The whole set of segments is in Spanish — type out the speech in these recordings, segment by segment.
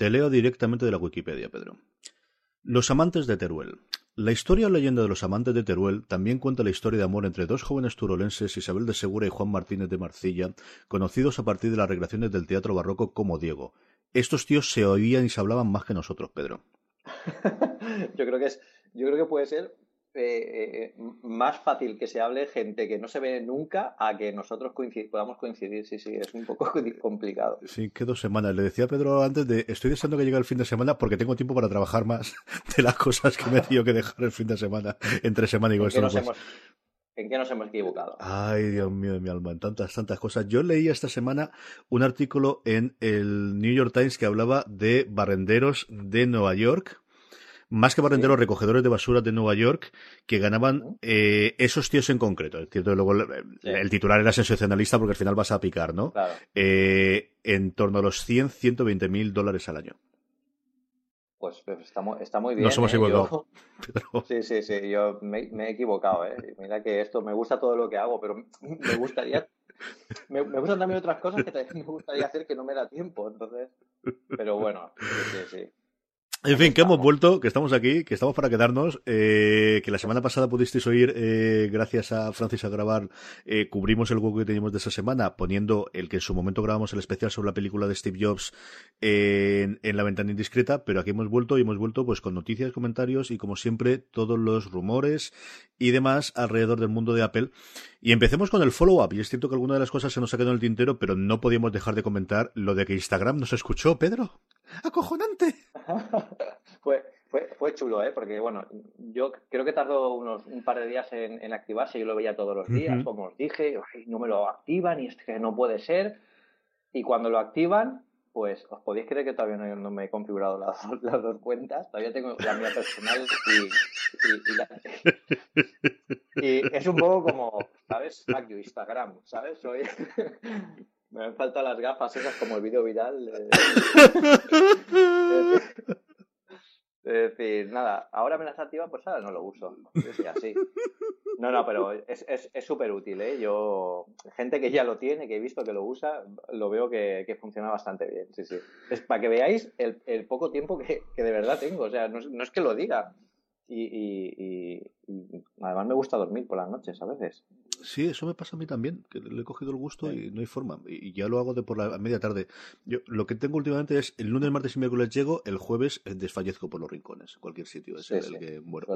Te leo directamente de la Wikipedia, Pedro. Los amantes de Teruel. La historia o leyenda de los amantes de Teruel también cuenta la historia de amor entre dos jóvenes turolenses, Isabel de Segura y Juan Martínez de Marcilla, conocidos a partir de las recreaciones del teatro barroco como Diego. Estos tíos se oían y se hablaban más que nosotros, Pedro. yo creo que es, yo creo que puede ser eh, más fácil que se hable gente que no se ve nunca a que nosotros podamos coincidir. Sí, sí, es un poco complicado. Sí, que dos semanas. Le decía a Pedro antes de, estoy deseando que llegue el fin de semana porque tengo tiempo para trabajar más de las cosas que me he tenido que dejar el fin de semana, entre semana y ¿En, qué nos hemos, ¿En qué nos hemos equivocado? Ay, Dios mío de mi alma, en tantas, tantas cosas. Yo leí esta semana un artículo en el New York Times que hablaba de barrenderos de Nueva York más que barrenderos, recogedores de basura de Nueva York, que ganaban eh, esos tíos en concreto. Es cierto, luego el titular era sensacionalista porque al final vas a picar, ¿no? Eh, en torno a los 100, 120 mil dólares al año. Pues, pues está, muy bien. Nos hemos ¿eh? equivocado. Sí, sí, sí, yo me, he equivocado. ¿eh? Mira que esto me gusta todo lo que hago, pero me gustaría me, me, gustan también otras cosas que también me gustaría hacer que no me da tiempo, entonces. Pero bueno, sí, sí, sí. En fin, que hemos vuelto, que estamos aquí, que estamos para quedarnos, eh, que la semana pasada pudisteis oír, eh, gracias a Francis a grabar, eh, cubrimos el hueco que teníamos de esa semana, poniendo el que en su momento grabamos el especial sobre la película de Steve Jobs en, en la ventana indiscreta, pero aquí hemos vuelto y hemos vuelto pues con noticias, comentarios y como siempre todos los rumores y demás alrededor del mundo de Apple. Y empecemos con el follow-up. Y es cierto que alguna de las cosas se nos ha quedado en el tintero, pero no podíamos dejar de comentar lo de que Instagram nos escuchó, Pedro. ¡Acojonante! fue, fue, fue chulo, ¿eh? Porque, bueno, yo creo que tardó unos un par de días en, activarse. Yo lo veía todos los días, como os dije. no me lo activan y es que no puede ser. Y cuando lo activan, pues os podéis creer que todavía no, me he configurado las, las, dos cuentas. Todavía tengo la mía personal y, y, es un poco como, ¿sabes? Fuck you, Instagram, ¿sabes? Soy... me han faltado las gafas esas como el vídeo viral. Es decir, nada, ahora me las activa, pues ahora no lo uso. Es así. No, no, pero es súper útil, ¿eh? Yo, gente que ya lo tiene, que he visto que lo usa, lo veo que, funciona bastante bien, sí, sí. Es para que veáis el, el poco tiempo que, que, de verdad tengo, o sea, no, no es que lo diga. Y, y, y, además me gusta dormir por las noches a veces. Sí, eso me pasa a mí también, que le he cogido el gusto y no hay forma. Y ya lo hago de por la media tarde. Yo lo que tengo últimamente es el lunes, martes y miércoles llego, el jueves desfallezco por los rincones, cualquier sitio. Es el que muero.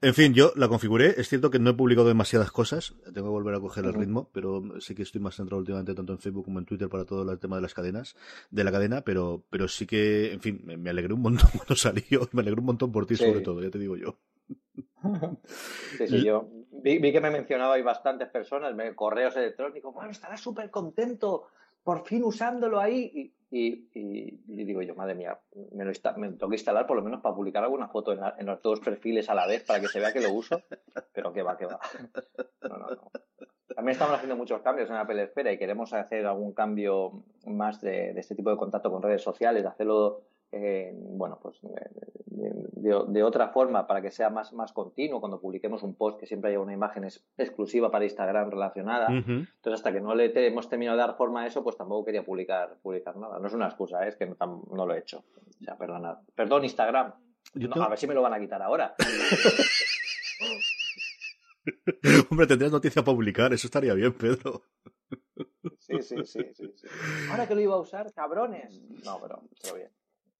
En fin, yo la configuré. Es cierto que no he publicado demasiadas cosas. Tengo que volver a coger el ritmo, pero sé que estoy más centrado últimamente tanto en Facebook como en Twitter para todo el tema de las cadenas, de la cadena, pero, pero sí que, en fin, me, alegré un montón cuando salió. Me alegré un montón por ti, sobre todo, ya te digo yo. Sí, sí, yo vi, que me mencionabais bastantes personas, me, correos electrónicos, bueno, estará súper contento, por fin usándolo ahí. Y, y, digo yo, madre mía, me, lo tengo que instalar por lo menos para publicar alguna foto en, los dos perfiles a la vez para que se vea que lo uso, pero que va, que va. No, no, no. También estamos haciendo muchos cambios en Apple Esfera y queremos hacer algún cambio más de, este tipo de contacto con redes sociales, hacerlo eh, bueno, pues de, otra forma para que sea más, más continuo cuando publiquemos un post que siempre haya una imagen exclusiva para Instagram relacionada. Entonces, hasta que no le hemos terminado de dar forma a eso, pues tampoco quería publicar, publicar nada. No es una excusa, ¿eh? es que no, lo he hecho. O sea, perdonad. Perdón, Instagram. A ver si me lo van a quitar ahora. Hombre, tendrías noticia a publicar, eso estaría bien, Pedro. Sí, sí, sí, sí, sí. Ahora que lo iba a usar, cabrones. No, pero, pero bien.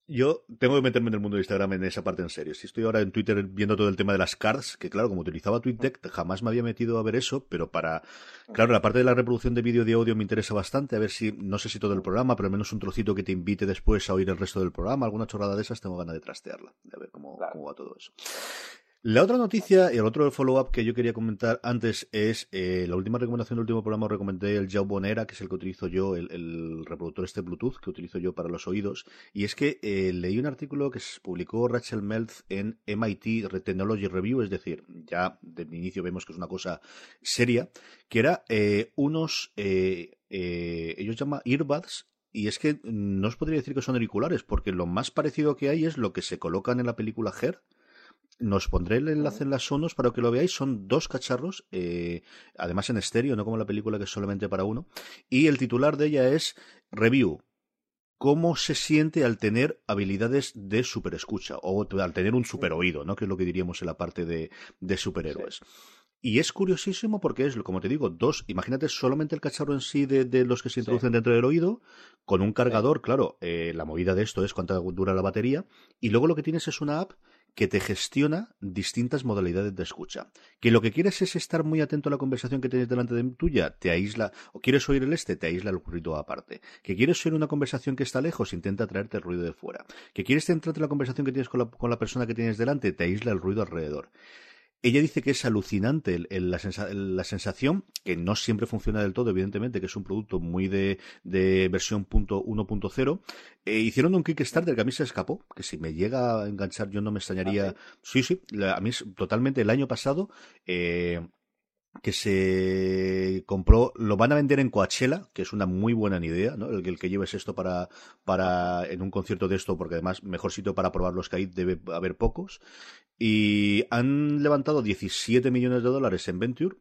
Yo tengo que meterme en el mundo de Instagram en esa parte en serio. Si estoy ahora en Twitter viendo todo el tema de las cards, que claro, como utilizaba TweetDeck, jamás me había metido a ver eso, pero para. Claro, la parte de la reproducción de vídeo y de audio me interesa bastante. A ver si, no sé si todo el programa, pero al menos un trocito que te invite después a oír el resto del programa, alguna chorrada de esas, tengo ganas de trastearla, de ver cómo, cómo va todo eso. La otra noticia y el otro follow-up que yo quería comentar antes es eh, la última recomendación del último programa. Recomendé el Jawbonera, que es el que utilizo yo, el, reproductor este Bluetooth que utilizo yo para los oídos. Y es que eh, leí un artículo que publicó Rachel Meltz en MIT Technology Review, es decir, ya de inicio vemos que es una cosa seria, que era eh, unos, ellos llaman earbuds y es que no os podría decir que son auriculares, porque lo más parecido que hay es lo que se colocan en la película Her, nos pondré el enlace en las sonos para que lo veáis. Son dos cacharros, eh, además en estéreo, no como la película que es solamente para uno. Y el titular de ella es Review. ¿Cómo se siente al tener habilidades de superescucha o al tener un super oído, ¿no? que es lo que diríamos en la parte de, superhéroes? Y es curiosísimo porque es, como te digo, dos, imagínate solamente el cacharro en sí de, los que se introducen dentro del oído, con un cargador, claro, eh, la movida de esto es cuánta dura la batería, y luego lo que tienes es una app que te gestiona distintas modalidades de escucha. Que lo que quieres es estar muy atento a la conversación que tienes delante de tuya, te aísla, o quieres oír el este, te aísla el ruido aparte. Que quieres oír una conversación que está lejos, intenta traerte el ruido de fuera. Que quieres centrarte en la conversación que tienes con la, con la persona que tienes delante, te aísla el ruido alrededor. Ella dice que es alucinante la, sensación, que no siempre funciona del todo, evidentemente, que es un producto muy de, versión 1.0. Eh, hicieron un Kickstarter que a mí se escapó, que si me llega a enganchar yo no me extrañaría. Ah, sí, sí, a mí es totalmente el año pasado. Eh, que se compró, lo van a vender en Coachella, que es una muy buena idea, ¿no? El, el que lleves esto para, para, en un concierto de esto, porque además, mejor sitio para probar los que hay debe haber pocos. Y han levantado 17 millones de dólares en Venture,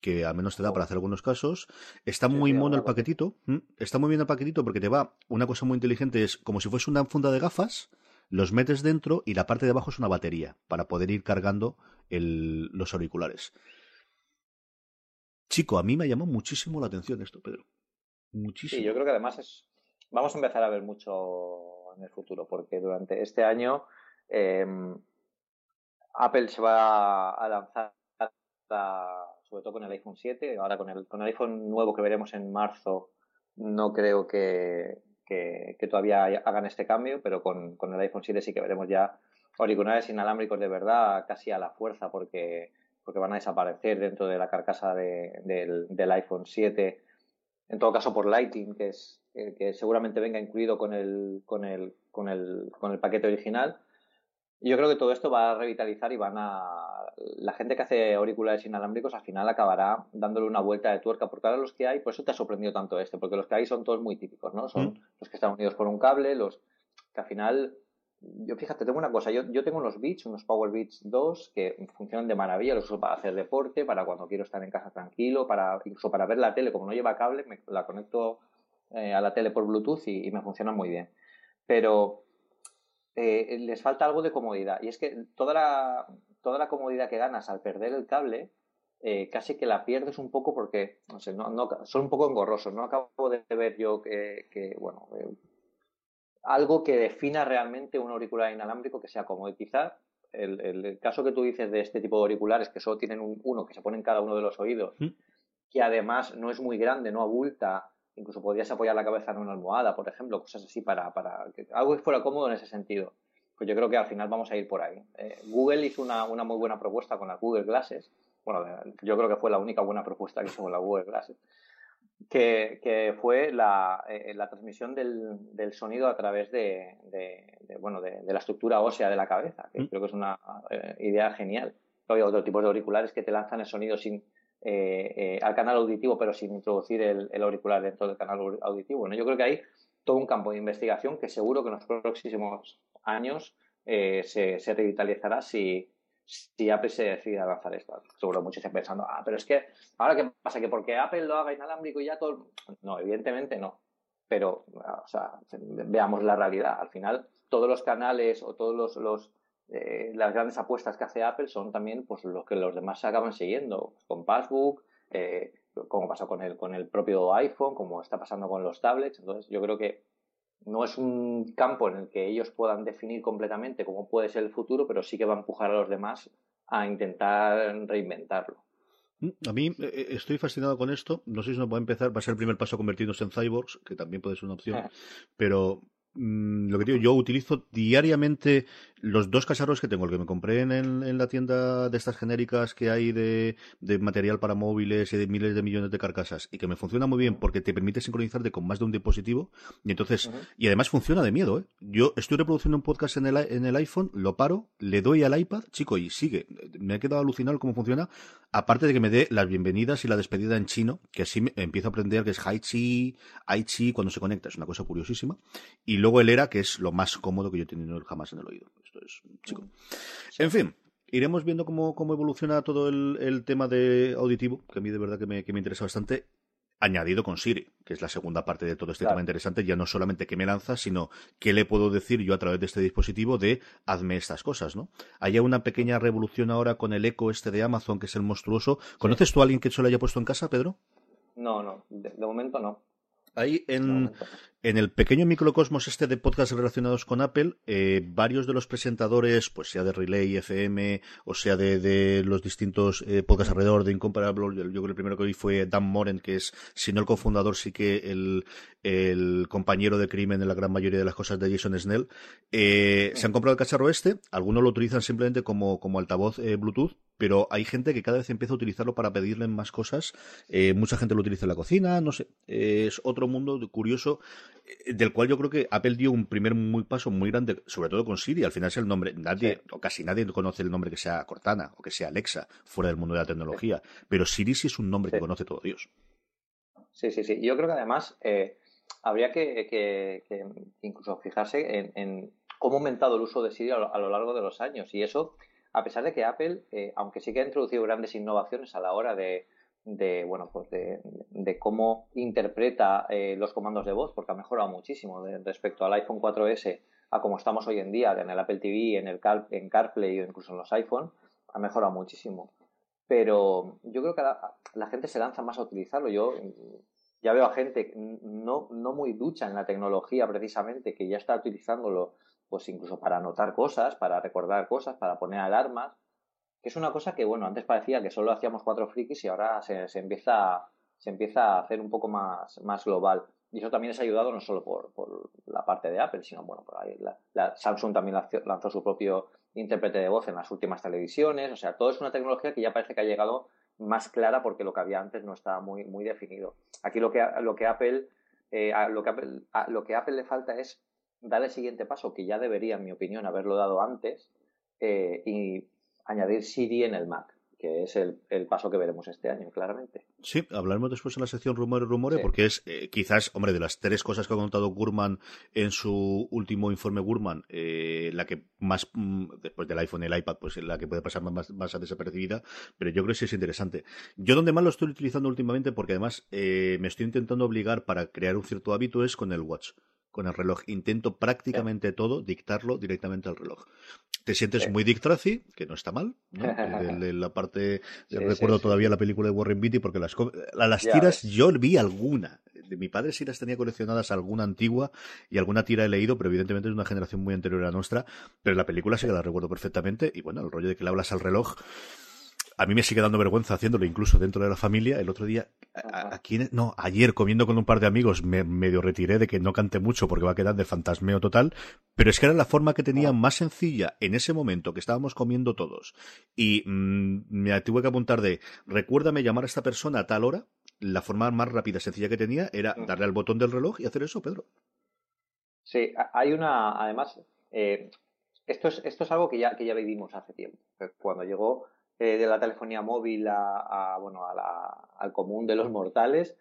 que al menos te da para hacer algunos casos. Está muy mono el paquetito. Está muy bien el paquetito porque te va. Una cosa muy inteligente es como si fuese una funda de gafas, los metes dentro y la parte de abajo es una batería para poder ir cargando los auriculares. Chico, a mí me llamó muchísimo la atención esto, Pedro. Muchísimo. Sí, yo creo que además es. Vamos a empezar a ver mucho en el futuro, porque durante este año em, Apple se va a lanzar, sobre todo con el iPhone 7, ahora con el, con el iPhone nuevo que veremos en marzo, no creo que, que, todavía hagan este cambio, pero con, con, el iPhone 7 sí que veremos ya auriculares inalámbricos de verdad casi a la fuerza, porque porque van a desaparecer dentro de la carcasa del, iPhone 7. En todo caso, por Lighting, que, es, eh, que seguramente venga incluido con el, con, el, con, el, con el paquete original. Yo creo que todo esto va a revitalizar y van a. La gente que hace auriculares inalámbricos al final acabará dándole una vuelta de tuerca, porque ahora los que hay, por eso te ha sorprendido tanto este, porque los que hay son todos muy típicos, ¿no? Son mm. los que están unidos por un cable, los que al final yo fíjate, tengo una cosa, yo, yo tengo unos Beats, unos Power Beats 2 que funcionan de maravilla, los uso para hacer deporte, para cuando quiero estar en casa tranquilo, para incluso para ver la tele, como no lleva cable, me la conecto eh, a la tele por Bluetooth y, me funciona muy bien. Pero eh, les falta algo de comodidad y es que toda la, toda la comodidad que ganas al perder el cable, eh, casi que la pierdes un poco porque, no sé, no, no, son un poco engorrosos, ¿no? Acabo de ver yo que, que bueno, algo que defina realmente un auricular inalámbrico que sea cómodo. quizás el, el, caso que tú dices de este tipo de auriculares que solo tienen uno que se pone en cada uno de los oídos, mm. que además no es muy grande, no abulta, incluso podrías apoyar la cabeza en una almohada, por ejemplo, cosas así para, para que algo que fuera cómodo en ese sentido. Pues yo creo que al final vamos a ir por ahí. Eh, Google hizo una, una, muy buena propuesta con las Google Glasses. Bueno, yo creo que fue la única buena propuesta que hizo con la Google Glasses que, fue la, eh, la transmisión del, del, sonido a través de, de, bueno, de, la estructura ósea de la cabeza, que mm. creo que es una eh, idea genial. Hay otro tipo de auriculares que te lanzan el sonido sin, eh, al canal auditivo, pero sin introducir el, auricular dentro del canal auditivo. ¿no? Yo creo que hay todo un campo de investigación que seguro que en los próximos años se, se revitalizará si, Apple se decide a lanzar esto. Seguro muchos están pensando, ah, pero es que, ¿ahora qué pasa? ¿Que porque Apple lo haga inalámbrico y ya todo...? No, evidentemente no. Pero, o sea, veamos la realidad. Al final, todos los canales o todos los, eh, las grandes apuestas que hace Apple son también pues los que los demás se acaban siguiendo, con Passbook, eh, como pasó con el, con el propio iPhone, como está pasando con los tablets. Entonces, yo creo que no es un campo en el que ellos puedan definir completamente cómo puede ser el futuro, pero sí que va a empujar a los demás a intentar reinventarlo. Mm, a mí eh, estoy fascinado con esto. No sé si nos va a empezar. Va a ser el primer paso convertirnos en cyborgs, que también puede ser una opción. Pero mm, lo que digo, yo utilizo diariamente los dos casarros que tengo, el que me compré en, en la tienda de estas genéricas que hay de, de, material para móviles y de miles de millones de carcasas, y que me funciona muy bien porque te permite sincronizarte con más de un dispositivo, y entonces, y además funciona de miedo, ¿eh? Yo estoy reproduciendo un podcast en el, en el iPhone, lo paro, le doy al iPad, chico, y sigue. Me he quedado alucinado cómo funciona, aparte de que me dé las bienvenidas y la despedida en chino, que así me empiezo a aprender que es Hai Chi, Ai Chi cuando se conecta, es una cosa curiosísima, y luego el ERA, que es lo más cómodo que yo he tenido jamás en el oído. Esto es chico. En fin, iremos viendo cómo, cómo evoluciona todo el, el, tema de auditivo, que a mí de verdad que me, que me interesa bastante. Añadido con Siri, que es la segunda parte de todo este claro. tema interesante, ya no solamente qué me lanza, sino qué le puedo decir yo a través de este dispositivo de hazme estas cosas, ¿no? Hay una pequeña revolución ahora con el eco este de Amazon, que es el monstruoso. ¿Conoces sí. tú a alguien que se lo haya puesto en casa, Pedro? No, no, de, de momento no. Ahí en, en el pequeño microcosmos este de podcasts relacionados con Apple, eh, varios de los presentadores, pues sea de Relay FM o sea de, los distintos eh, podcasts alrededor de Incomparable, yo, creo que el primero que vi fue Dan Moren, que es, si no el cofundador, sí que el, compañero de crimen en la gran mayoría de las cosas de Jason Snell, eh, se han comprado el cacharro este, algunos lo utilizan simplemente como, como altavoz eh, Bluetooth, pero hay gente que cada vez empieza a utilizarlo para pedirle más cosas. Eh, mucha gente lo utiliza en la cocina, no sé. Es otro mundo curioso del cual yo creo que Apple dio un primer muy paso muy grande, sobre todo con Siri. Al final es el nombre, nadie sí. o casi nadie conoce el nombre que sea Cortana o que sea Alexa fuera del mundo de la tecnología, sí. pero Siri sí es un nombre sí. que conoce todo Dios. Sí, sí, sí. Yo creo que además eh, habría que, que, que, incluso fijarse en, en, cómo ha aumentado el uso de Siri a lo, a lo largo de los años y eso a pesar de que Apple, eh, aunque sí que ha introducido grandes innovaciones a la hora de, de bueno, pues de, de cómo interpreta eh, los comandos de voz, porque ha mejorado muchísimo respecto al iPhone 4S a como estamos hoy en día, en el Apple TV, en el Car, en CarPlay o incluso en los iPhone, ha mejorado muchísimo. Pero yo creo que la, la gente se lanza más a utilizarlo. Yo ya veo a gente no, no muy ducha en la tecnología precisamente, que ya está utilizándolo pues incluso para anotar cosas, para recordar cosas, para poner alarmas, que es una cosa que, bueno, antes parecía que solo hacíamos cuatro frikis y ahora se, se empieza, se empieza a hacer un poco más, más global. Y eso también es ayudado no solo por, por la parte de Apple, sino, bueno, por la, Samsung también lanzó su propio intérprete de voz en las últimas televisiones, o sea, todo es una tecnología que ya parece que ha llegado más clara porque lo que había antes no estaba muy, muy definido. Aquí lo que, lo que Apple, eh, lo que Apple, lo que Apple le falta es dar el siguiente paso, que ya debería, en mi opinión, haberlo dado antes, eh, y añadir Siri en el Mac, que es el, el, paso que veremos este año, claramente. Sí, hablaremos después en la sección Rumores, Rumores, sí. porque es eh, quizás, hombre, de las tres cosas que ha contado Gurman en su último informe Gurman, eh, la que más, mm, después del iPhone y el iPad, pues la que puede pasar más, más a desapercibida, pero yo creo que sí es interesante. Yo donde más lo estoy utilizando últimamente, porque además eh, me estoy intentando obligar para crear un cierto hábito, es con el Watch con el reloj. Intento prácticamente sí. todo dictarlo directamente al reloj. Te sientes sí. muy Dick Tracy, que no está mal, ¿no? de, de la parte, sí, recuerdo todavía la película de Warren Beatty, porque las, las tiras yo vi alguna. De mi padre sí las tenía coleccionadas alguna antigua y alguna tira he leído, pero evidentemente es una generación muy anterior a la nuestra. Pero la película sí que la recuerdo perfectamente. Y bueno, el rollo de que le hablas al reloj a mí me sigue dando vergüenza haciéndolo incluso dentro de la familia. El otro día, a, aquí, no, ayer comiendo con un par de amigos me medio retiré de que no cante mucho porque va a quedar de fantasmeo total, pero es que era la forma que tenía más sencilla en ese momento que estábamos comiendo todos. Y mmm, me tuve que apuntar de, recuérdame llamar a esta persona a tal hora. La forma más rápida sencilla que tenía era darle al botón del reloj y hacer eso, Pedro. Sí, hay una, además, eh, esto, es, esto es algo que ya, que ya vivimos hace tiempo. Cuando llegó eh, de la telefonía móvil a, a bueno, a la, al común de los mortales,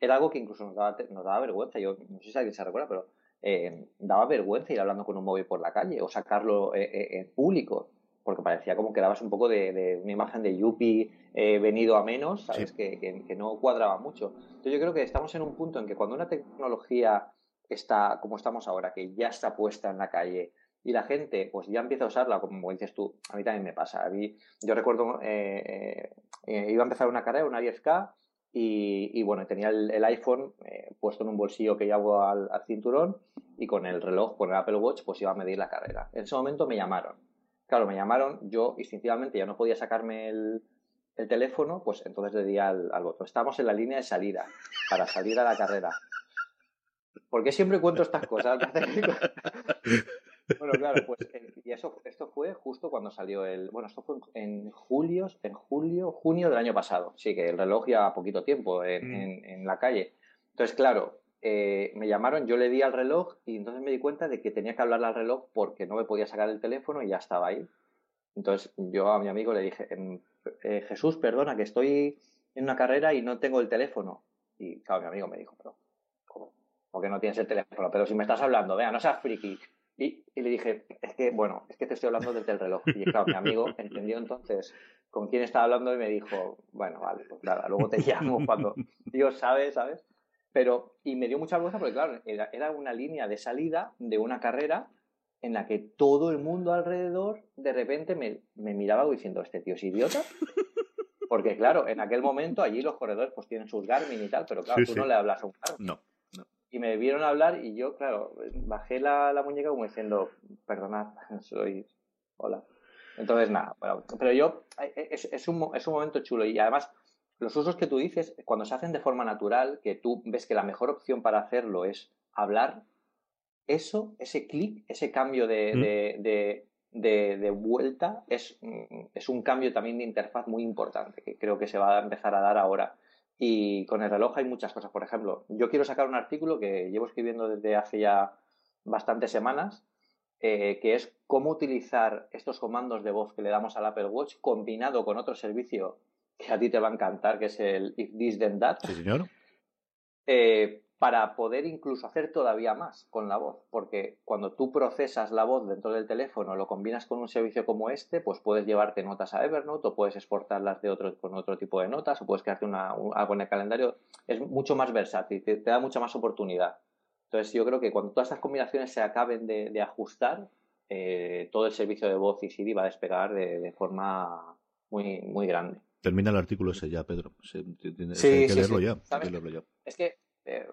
era algo que incluso nos daba, nos daba vergüenza. Yo no sé si alguien se recuerda, pero eh, daba vergüenza ir hablando con un móvil por la calle o sacarlo eh, eh en público, porque parecía como que dabas un poco de, de una imagen de Yuppie eh, venido a menos, ¿sabes? Sí. Que, que, que no cuadraba mucho. Entonces yo creo que estamos en un punto en que cuando una tecnología está como estamos ahora, que ya está puesta en la calle, y la gente pues ya empieza a usarla, como dices tú, a mí también me pasa. A yo recuerdo, eh, eh, iba a empezar una carrera, una 10K, y, bueno, tenía el, iPhone eh, puesto en un bolsillo que llevo al, al, cinturón y con el reloj, con el Apple Watch, pues iba a medir la carrera. En ese momento me llamaron. Claro, me llamaron, yo instintivamente ya no podía sacarme el, el teléfono, pues entonces le di al, al botón. Estamos en la línea de salida, para salir a la carrera. ¿Por qué siempre cuento estas cosas? bueno, claro, pues y eso, esto fue justo cuando salió el. Bueno, esto fue en julio, en julio, junio del año pasado. Sí, que el reloj ya poquito tiempo en, mm. en, la calle. Entonces, claro, eh, me llamaron, yo le di al reloj y entonces me di cuenta de que tenía que hablarle al reloj porque no me podía sacar el teléfono y ya estaba ahí. Entonces yo a mi amigo le dije, em, eh, Jesús, perdona, que estoy en una carrera y no tengo el teléfono. Y claro, mi amigo me dijo, pero ¿cómo? ¿Por no tienes el teléfono? Pero si me estás hablando, vea, no seas friki. Y, le dije, es que, bueno, es que te estoy hablando desde el reloj. Y claro, mi amigo entendió entonces con quién estaba hablando y me dijo, bueno, vale, pues nada, luego te llamo cuando Dios sabe, ¿sabes? Pero, y me dio mucha vergüenza porque, claro, era, era una línea de salida de una carrera en la que todo el mundo alrededor de repente me, me miraba diciendo, ¿este tío es idiota? Porque, claro, en aquel momento allí los corredores pues tienen sus Garmin y tal, pero claro, tú no le hablas a un Garmin. No y me vieron hablar y yo, claro, bajé la, la muñeca como diciendo, perdonad, soy... Hola. Entonces, nada, pero yo, es, es, un, es un momento chulo y además los usos que tú dices, cuando se hacen de forma natural, que tú ves que la mejor opción para hacerlo es hablar, eso, ese clic, ese cambio de, mm. de, de, de, vuelta, es, es un cambio también de interfaz muy importante, que creo que se va a empezar a dar ahora. Y con el reloj hay muchas cosas. Por ejemplo, yo quiero sacar un artículo que llevo escribiendo desde hace ya bastantes semanas, eh, que es cómo utilizar estos comandos de voz que le damos al Apple Watch combinado con otro servicio que a ti te va a encantar, que es el If This Then That. Sí, señor. Eh, para poder incluso hacer todavía más con la voz, porque cuando tú procesas la voz dentro del teléfono, lo combinas con un servicio como este, pues puedes llevarte notas a Evernote o puedes exportarlas de otro, con otro tipo de notas o puedes crearte una, algo en el calendario. Es mucho más versátil, te, da mucha más oportunidad. Entonces yo creo que cuando todas estas combinaciones se acaben de, ajustar, eh, todo el servicio de voz y Siri va a despegar de, forma muy, muy grande. Termina el artículo ese ya, Pedro. sí, hay que leerlo ya. Es que eh,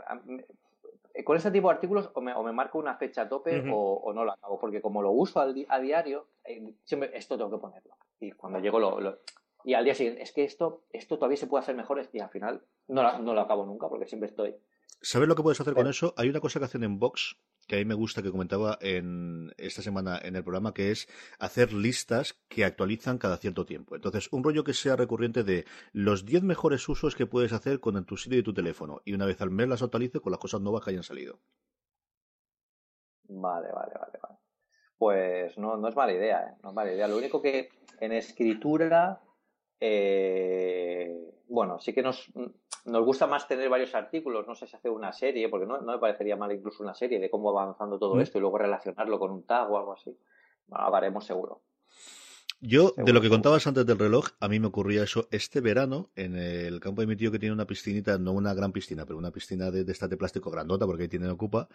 eh, con este tipo de artículos o me, marco una fecha a tope o, no lo acabo, porque como lo uso a diario, eh, siempre esto tengo que ponerlo. Y cuando llego lo, y al día siguiente, es que esto, esto todavía se puede hacer mejor y al final no, no lo acabo nunca porque siempre estoy ¿Sabes lo que puedes hacer con eso? Hay una cosa que hacen en Vox que a mí me gusta, que comentaba en esta semana en el programa, que es hacer listas que actualizan cada cierto tiempo. Entonces, un rollo que sea recurrente de los 10 mejores usos que puedes hacer con tu sitio y tu teléfono. Y una vez al mes las actualice con las cosas nuevas que hayan salido. Vale, vale, vale, vale. Pues no, no es mala idea, ¿eh? No es mala idea. Lo único que en escritura, eh, bueno, sí que nos, nos gusta más tener varios artículos, no sé si hacer una serie, porque no, me parecería mal incluso una serie de cómo va avanzando todo mm. esto y luego relacionarlo con un tag o algo así. Bueno, lo haremos seguro. Yo, de lo que contabas antes del reloj, a mí me ocurría eso este verano en el campo de mi tío que tiene una piscinita, no una gran piscina, pero una piscina de, de esta de plástico grandota porque ahí tienen ocupa.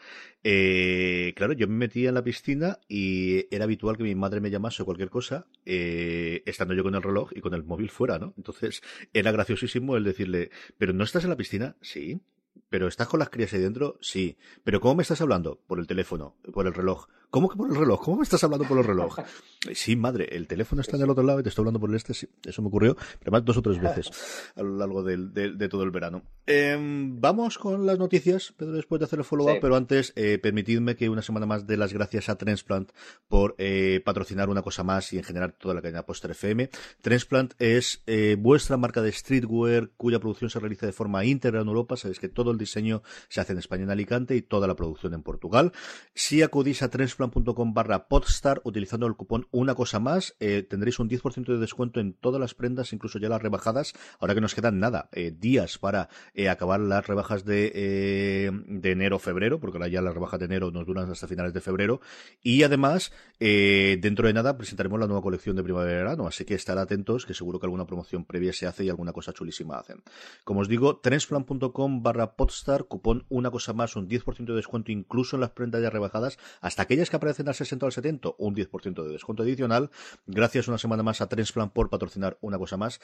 Eh, claro, yo me metía en la piscina y era habitual que mi madre me llamase o cualquier cosa, eh, estando yo con el reloj y con el móvil fuera, ¿no? Entonces era graciosísimo el decirle, ¿pero no estás en la piscina? Sí. ¿Pero estás con las crías ahí dentro? Sí. ¿Pero cómo me estás hablando? Por el teléfono, por el reloj. ¿Cómo que por el reloj? ¿Cómo me estás hablando por el reloj? Sí, madre, el teléfono está en el otro lado y te estoy hablando por el este. Sí, eso me ocurrió, pero más dos o tres veces a lo largo de, todo el verano. Em, vamos con las noticias, Pedro, después de hacer el follow-up, pero antes, eh, permitidme que una semana más dé las gracias a Transplant por eh, patrocinar una cosa más y en general toda la cadena Poster FM. Transplant es eh, vuestra marca de streetwear cuya producción se realiza de forma íntegra en Europa. Sabéis que todo el diseño se hace en España en Alicante y toda la producción en Portugal. Si acudís a Transplant plan.com barra podstar utilizando el cupón una cosa más eh, tendréis un 10% de descuento en todas las prendas incluso ya las rebajadas ahora que nos quedan nada eh, días para eh, acabar las rebajas de, de enero febrero porque ahora ya las rebajas de enero nos duran hasta finales de febrero y además dentro de nada presentaremos la nueva colección de primavera-verano así que estar atentos que seguro que alguna promoción previa se hace y alguna cosa chulísima hacen. Como os digo trensplan.com barra podstar cupón una cosa más un 10% de descuento incluso en las prendas ya rebajadas hasta aquellas que aparecen al 60 o al 70, un 10% de descuento adicional. Gracias una semana más a Transplant por patrocinar una cosa más.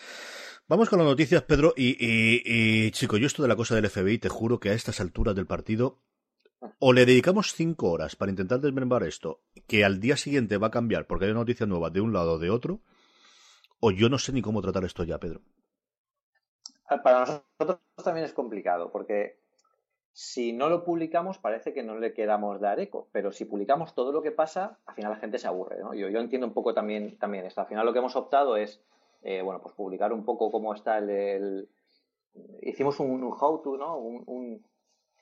Vamos con las noticias, Pedro. Y, y, chico, yo esto de la cosa del FBI, te juro que a estas alturas del partido o le dedicamos cinco horas para intentar desmembrar esto, que al día siguiente va a cambiar porque hay una noticia nueva de un lado o de otro, o yo no sé ni cómo tratar esto ya, Pedro. Ah, para nosotros también es complicado, porque si no lo publicamos parece que no le queramos dar eco, pero si publicamos todo lo que pasa, al final la gente se aburre. ¿no? Yo, yo entiendo un poco también, también esto. Al final lo que hemos optado es, eh, bueno, pues publicar un poco cómo está el... Hicimos un, how-to, ¿no? un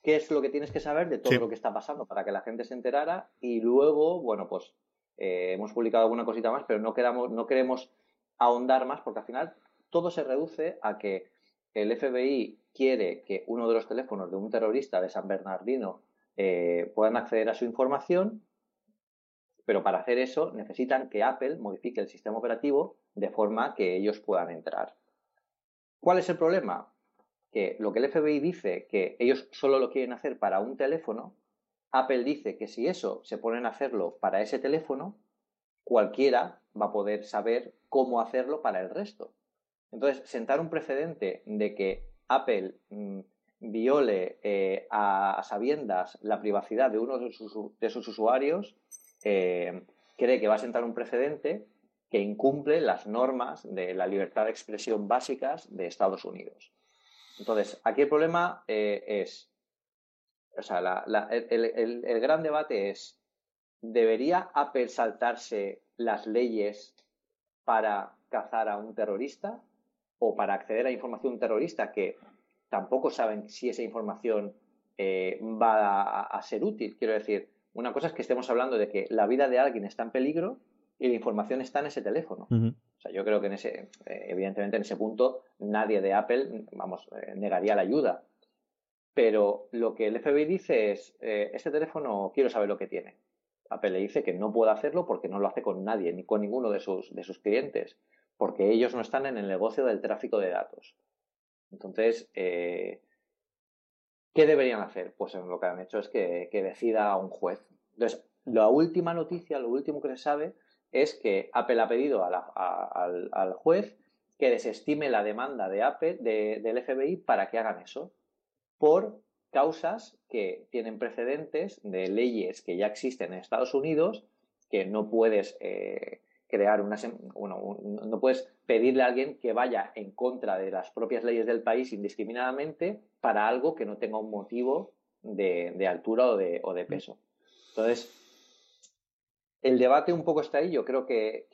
qué es lo que tienes que saber de todo lo que está pasando para que la gente se enterara y luego, bueno, pues eh, hemos publicado alguna cosita más, pero no, no queremos ahondar más porque al final todo se reduce a que el FBI quiere que uno de los teléfonos de un terrorista de San Bernardino eh, puedan acceder a su información, pero para hacer eso necesitan que Apple modifique el sistema operativo de forma que ellos puedan entrar. ¿Cuál es el problema? que lo que el FBI dice que ellos solo lo quieren hacer para un teléfono, Apple dice que si eso se ponen a hacerlo para ese teléfono, cualquiera va a poder saber cómo hacerlo para el resto. Entonces, sentar un precedente de que Apple mm, viole eh, a, sabiendas la privacidad de uno de sus, usuarios, eh, cree que va a sentar un precedente que incumple las normas de la libertad de expresión básicas de Estados Unidos. Entonces, aquí el problema eh, es, o sea, el, gran debate es, ¿debería Apple saltarse las leyes para cazar a un terrorista o para acceder a información terrorista que tampoco saben si esa información eh, va a, ser útil? Quiero decir, una cosa es que estemos hablando de que la vida de alguien está en peligro y la información está en ese teléfono. O sea, yo creo que en ese, eh, evidentemente en ese punto nadie de Apple, vamos, eh, negaría la ayuda. Pero lo que el FBI dice es, este teléfono quiero saber lo que tiene. Apple le dice que no puede hacerlo porque no lo hace con nadie, ni con ninguno de sus, de sus clientes, porque ellos no están en el negocio del tráfico de datos. Entonces, ¿qué deberían hacer? Pues lo que han hecho es que, que decida un juez. Entonces, la última noticia, lo último que se sabe es que Apple ha pedido al, juez que desestime la demanda de Apple, del FBI, para que hagan eso, por causas que tienen precedentes de leyes que ya existen en Estados Unidos, que no puedes eh, crear una, bueno, no puedes pedirle a alguien que vaya en contra de las propias leyes del país indiscriminadamente para algo que no tenga un motivo de, altura o de, o de peso. Entonces, el debate un poco está ahí. Yo creo que,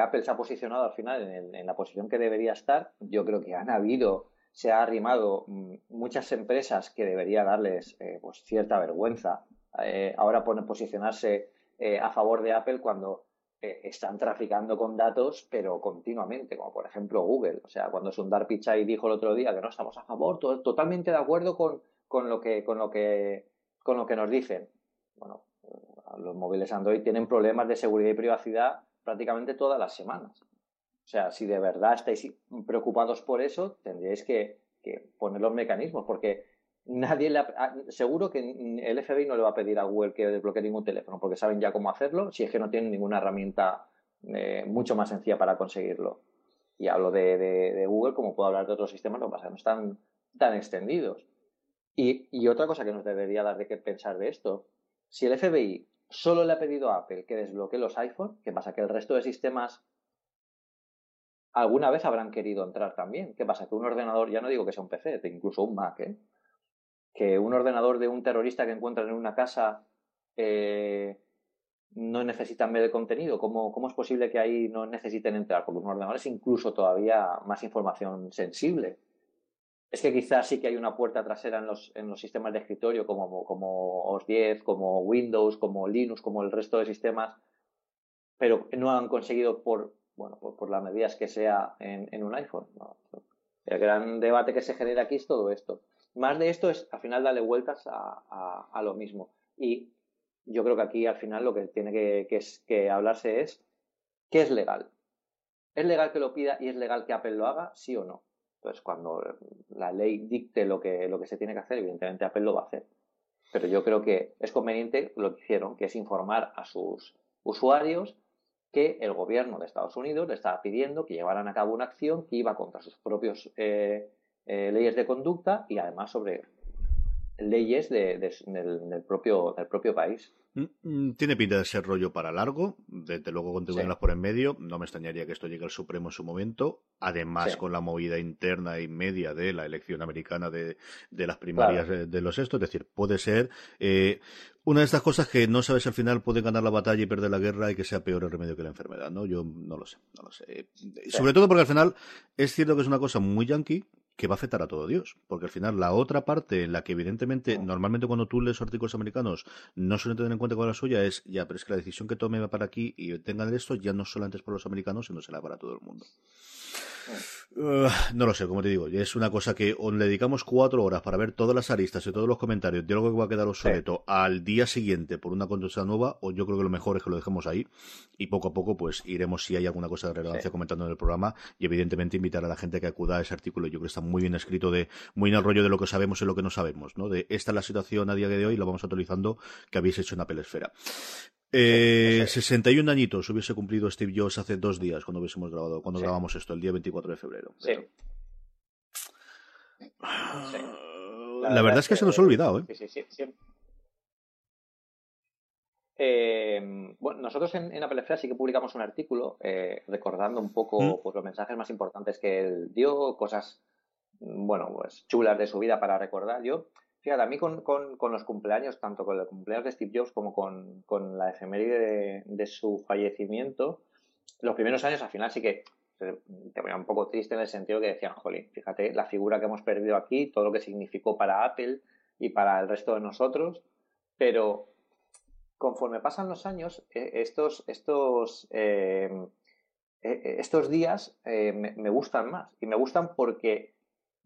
Apple se ha posicionado al final en, la posición que debería estar. Yo creo que han habido, se ha arrimado mm, muchas empresas que debería darles eh, pues cierta vergüenza. Eh, ahora posicionarse eh, a favor de Apple cuando están traficando con datos, pero continuamente, como por ejemplo Google. O sea, cuando Sundar Pichai dijo el otro día que no estamos a favor, totalmente de acuerdo con, con, lo que, con, lo que, con lo que nos dicen. Bueno, los móviles Android tienen problemas de seguridad y privacidad prácticamente todas las semanas. O sea, si de verdad estáis preocupados por eso, tendríais que, poner los mecanismos, porque nadie le ah, seguro que el FBI no le va a pedir a Google que desbloquee ningún teléfono, porque saben ya cómo hacerlo, si es que no tienen ninguna herramienta eh, mucho más sencilla para conseguirlo. Y hablo de, Google, como puedo hablar de otros sistemas, lo pasa, no están tan extendidos. Y, y, otra cosa que nos debería dar de qué pensar de esto, si el FBI solo le ha pedido a Apple que desbloquee los iPhone, ¿qué pasa? Que el resto de sistemas alguna vez habrán querido entrar también. ¿Qué pasa? Que un ordenador, ya no digo que sea un PC, incluso un Mac, ¿eh? Que un ordenador de un terrorista que encuentran en una casa eh, no necesitan ver el contenido. ¿Cómo, ¿Cómo, es posible que ahí no necesiten entrar? Porque un ordenador es incluso todavía más información sensible es que quizás sí que hay una puerta trasera en los, en los sistemas de escritorio como, como OS 10, como Windows, como Linux, como el resto de sistemas, pero no han conseguido por, bueno, por, las medidas que sea en, un iPhone. El gran debate que se genera aquí es todo esto. Más de esto es al final darle vueltas a, a, lo mismo. Y yo creo que aquí al final lo que tiene que, que, que hablarse es ¿qué es legal? ¿Es legal que lo pida y es legal que Apple lo haga? ¿Sí o no? Entonces, cuando la ley dicte lo que, lo que se tiene que hacer, evidentemente Apple lo va a hacer. pero yo creo que es conveniente lo que hicieron, que es informar a sus usuarios que el gobierno de Estados Unidos le estaba pidiendo que llevaran a cabo una acción que iba contra sus propios eh, eh, leyes de conducta y además sobre leyes de, del, propio, del propio país. Mm, mm, tiene pinta de ser rollo para largo, desde luego con por en medio. No me extrañaría que esto llegue al Supremo en su momento. Además, con la movida interna y media de la elección americana de, las primarias de, los estos. Es decir, puede ser eh, una de estas cosas que no sabes al final puede ganar la batalla y perder la guerra y que sea peor el remedio que la enfermedad, ¿no? Yo no lo sé, no lo sé. Sobre todo porque al final es cierto que es una cosa muy yankee, que va a afectar a todo Dios. Porque al final, la otra parte en la que evidentemente, normalmente cuando tú lees artículos americanos, no suelen tener en cuenta cuál es la suya, es ya, pero es que la decisión que tome va para aquí y tengan esto ya no solamente es para los americanos, sino será para todo el mundo. Uh, no lo sé, como te digo, es una cosa que o le dedicamos cuatro horas para ver todas las aristas y todos los comentarios de algo que va a quedar obsoleto al día siguiente por una conducta nueva, o yo creo que lo mejor es que lo dejemos ahí y poco a poco pues iremos si hay alguna cosa de relevancia comentando en el programa y evidentemente invitar a la gente que acuda a ese artículo. Yo creo que está muy bien escrito, de muy en el rollo de lo que sabemos y lo que no sabemos, ¿no? De esta es la situación a día de hoy y lo vamos actualizando que habéis hecho en Apple Esfera. Eh, 61 añitos hubiese cumplido Steve Jobs hace dos días cuando hubiésemos grabado, cuando grabamos esto, el día 24 de febrero. Sí. La, verdad, es que, se nos ha olvidado, ¿eh? Sí, sí, sí. Eh, bueno, nosotros en, en Apple sí que publicamos un artículo eh, recordando un poco ¿Mm? pues, los mensajes más importantes que él dio, cosas, bueno, pues chulas de su vida para recordar. Yo Fíjate, a mí con, los cumpleaños, tanto con el cumpleaños de Steve Jobs como con, la efeméride de, su fallecimiento, los primeros años al final sí que te ponía un poco triste en el sentido que decían, jolín, fíjate la figura que hemos perdido aquí, todo lo que significó para Apple y para el resto de nosotros, pero conforme pasan los años, eh, estos, estos, eh, eh, estos días me, me gustan más. Y me gustan porque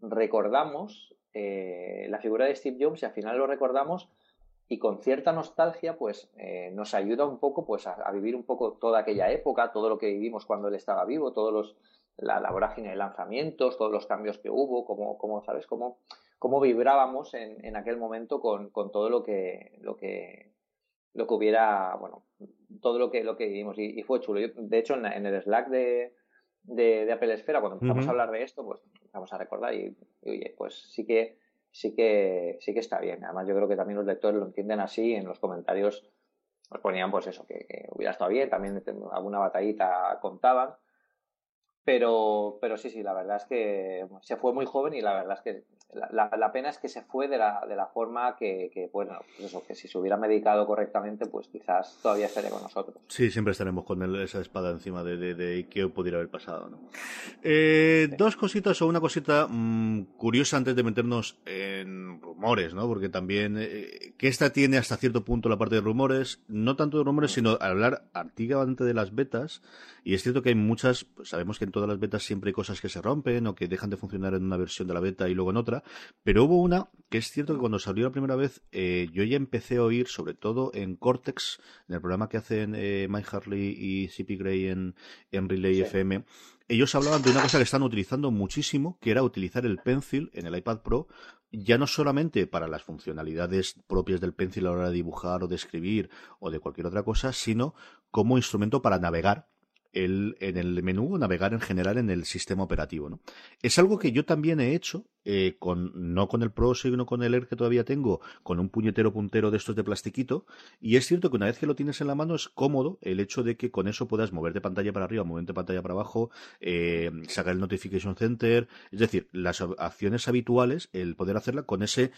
recordamos eh, la figura de Steve Jobs y al final lo recordamos y con cierta nostalgia pues eh, nos ayuda un poco pues a, vivir un poco toda aquella época, todo lo que vivimos cuando él estaba vivo, todos los la, la vorágine de lanzamientos, todos los cambios que hubo, como, como sabes, cómo, cómo vibrábamos en, en, aquel momento con, con, todo lo que, lo que lo que hubiera, bueno, todo lo que, lo que vivimos. Y, fue chulo. de hecho, en, en, el Slack de, de, Apple Esfera, cuando empezamos a hablar de esto, pues vamos a recordar y, oye, pues sí que sí que sí que está bien. Además, yo creo que también los lectores lo entienden así. En los comentarios nos ponían pues eso, que, que hubiera estado bien, también alguna batallita contaban. Pero, pero sí, sí, la verdad es que se fue muy joven y la verdad es que la, la, pena es que se fue de la, de la forma que, que, bueno, pues eso, que si se hubiera medicado correctamente, pues quizás todavía estaría con nosotros. Sí, siempre estaremos con esa espada encima de, de, de, qué pudiera haber pasado. ¿no? Eh, Dos cositas o una cosita mmm, curiosa antes de meternos en rumores, ¿no? Porque también, eh, que esta tiene hasta cierto punto la parte de rumores, no tanto de rumores, sino hablar activamente de las betas. Y es cierto que hay muchas, pues sabemos que en todas las betas siempre hay cosas que se rompen o que dejan de funcionar en una versión de la beta y luego en otra pero hubo una que es cierto que cuando salió la primera vez, eh, yo ya empecé a oír, sobre todo en Cortex, en el programa que hacen eh, Mike Harley y CP Gray en, Relay FM, ellos hablaban de una cosa que están utilizando muchísimo, que era utilizar el Pencil en el iPad Pro, ya no solamente para las funcionalidades propias del Pencil a la hora de dibujar o de escribir o de cualquier otra cosa, sino como instrumento para navegar el, en el menú navegar en general en el sistema operativo. ¿no? Es algo que yo también he hecho, eh, con, no con el Pro, sino con el Air que todavía tengo, con un puñetero puntero de estos de plastiquito. Y es cierto que una vez que lo tienes en la mano es cómodo el hecho de que con eso puedas mover de pantalla para arriba, mover de pantalla para abajo, eh, sacar el Notification Center. Es decir, las acciones habituales, el poder hacerla con ese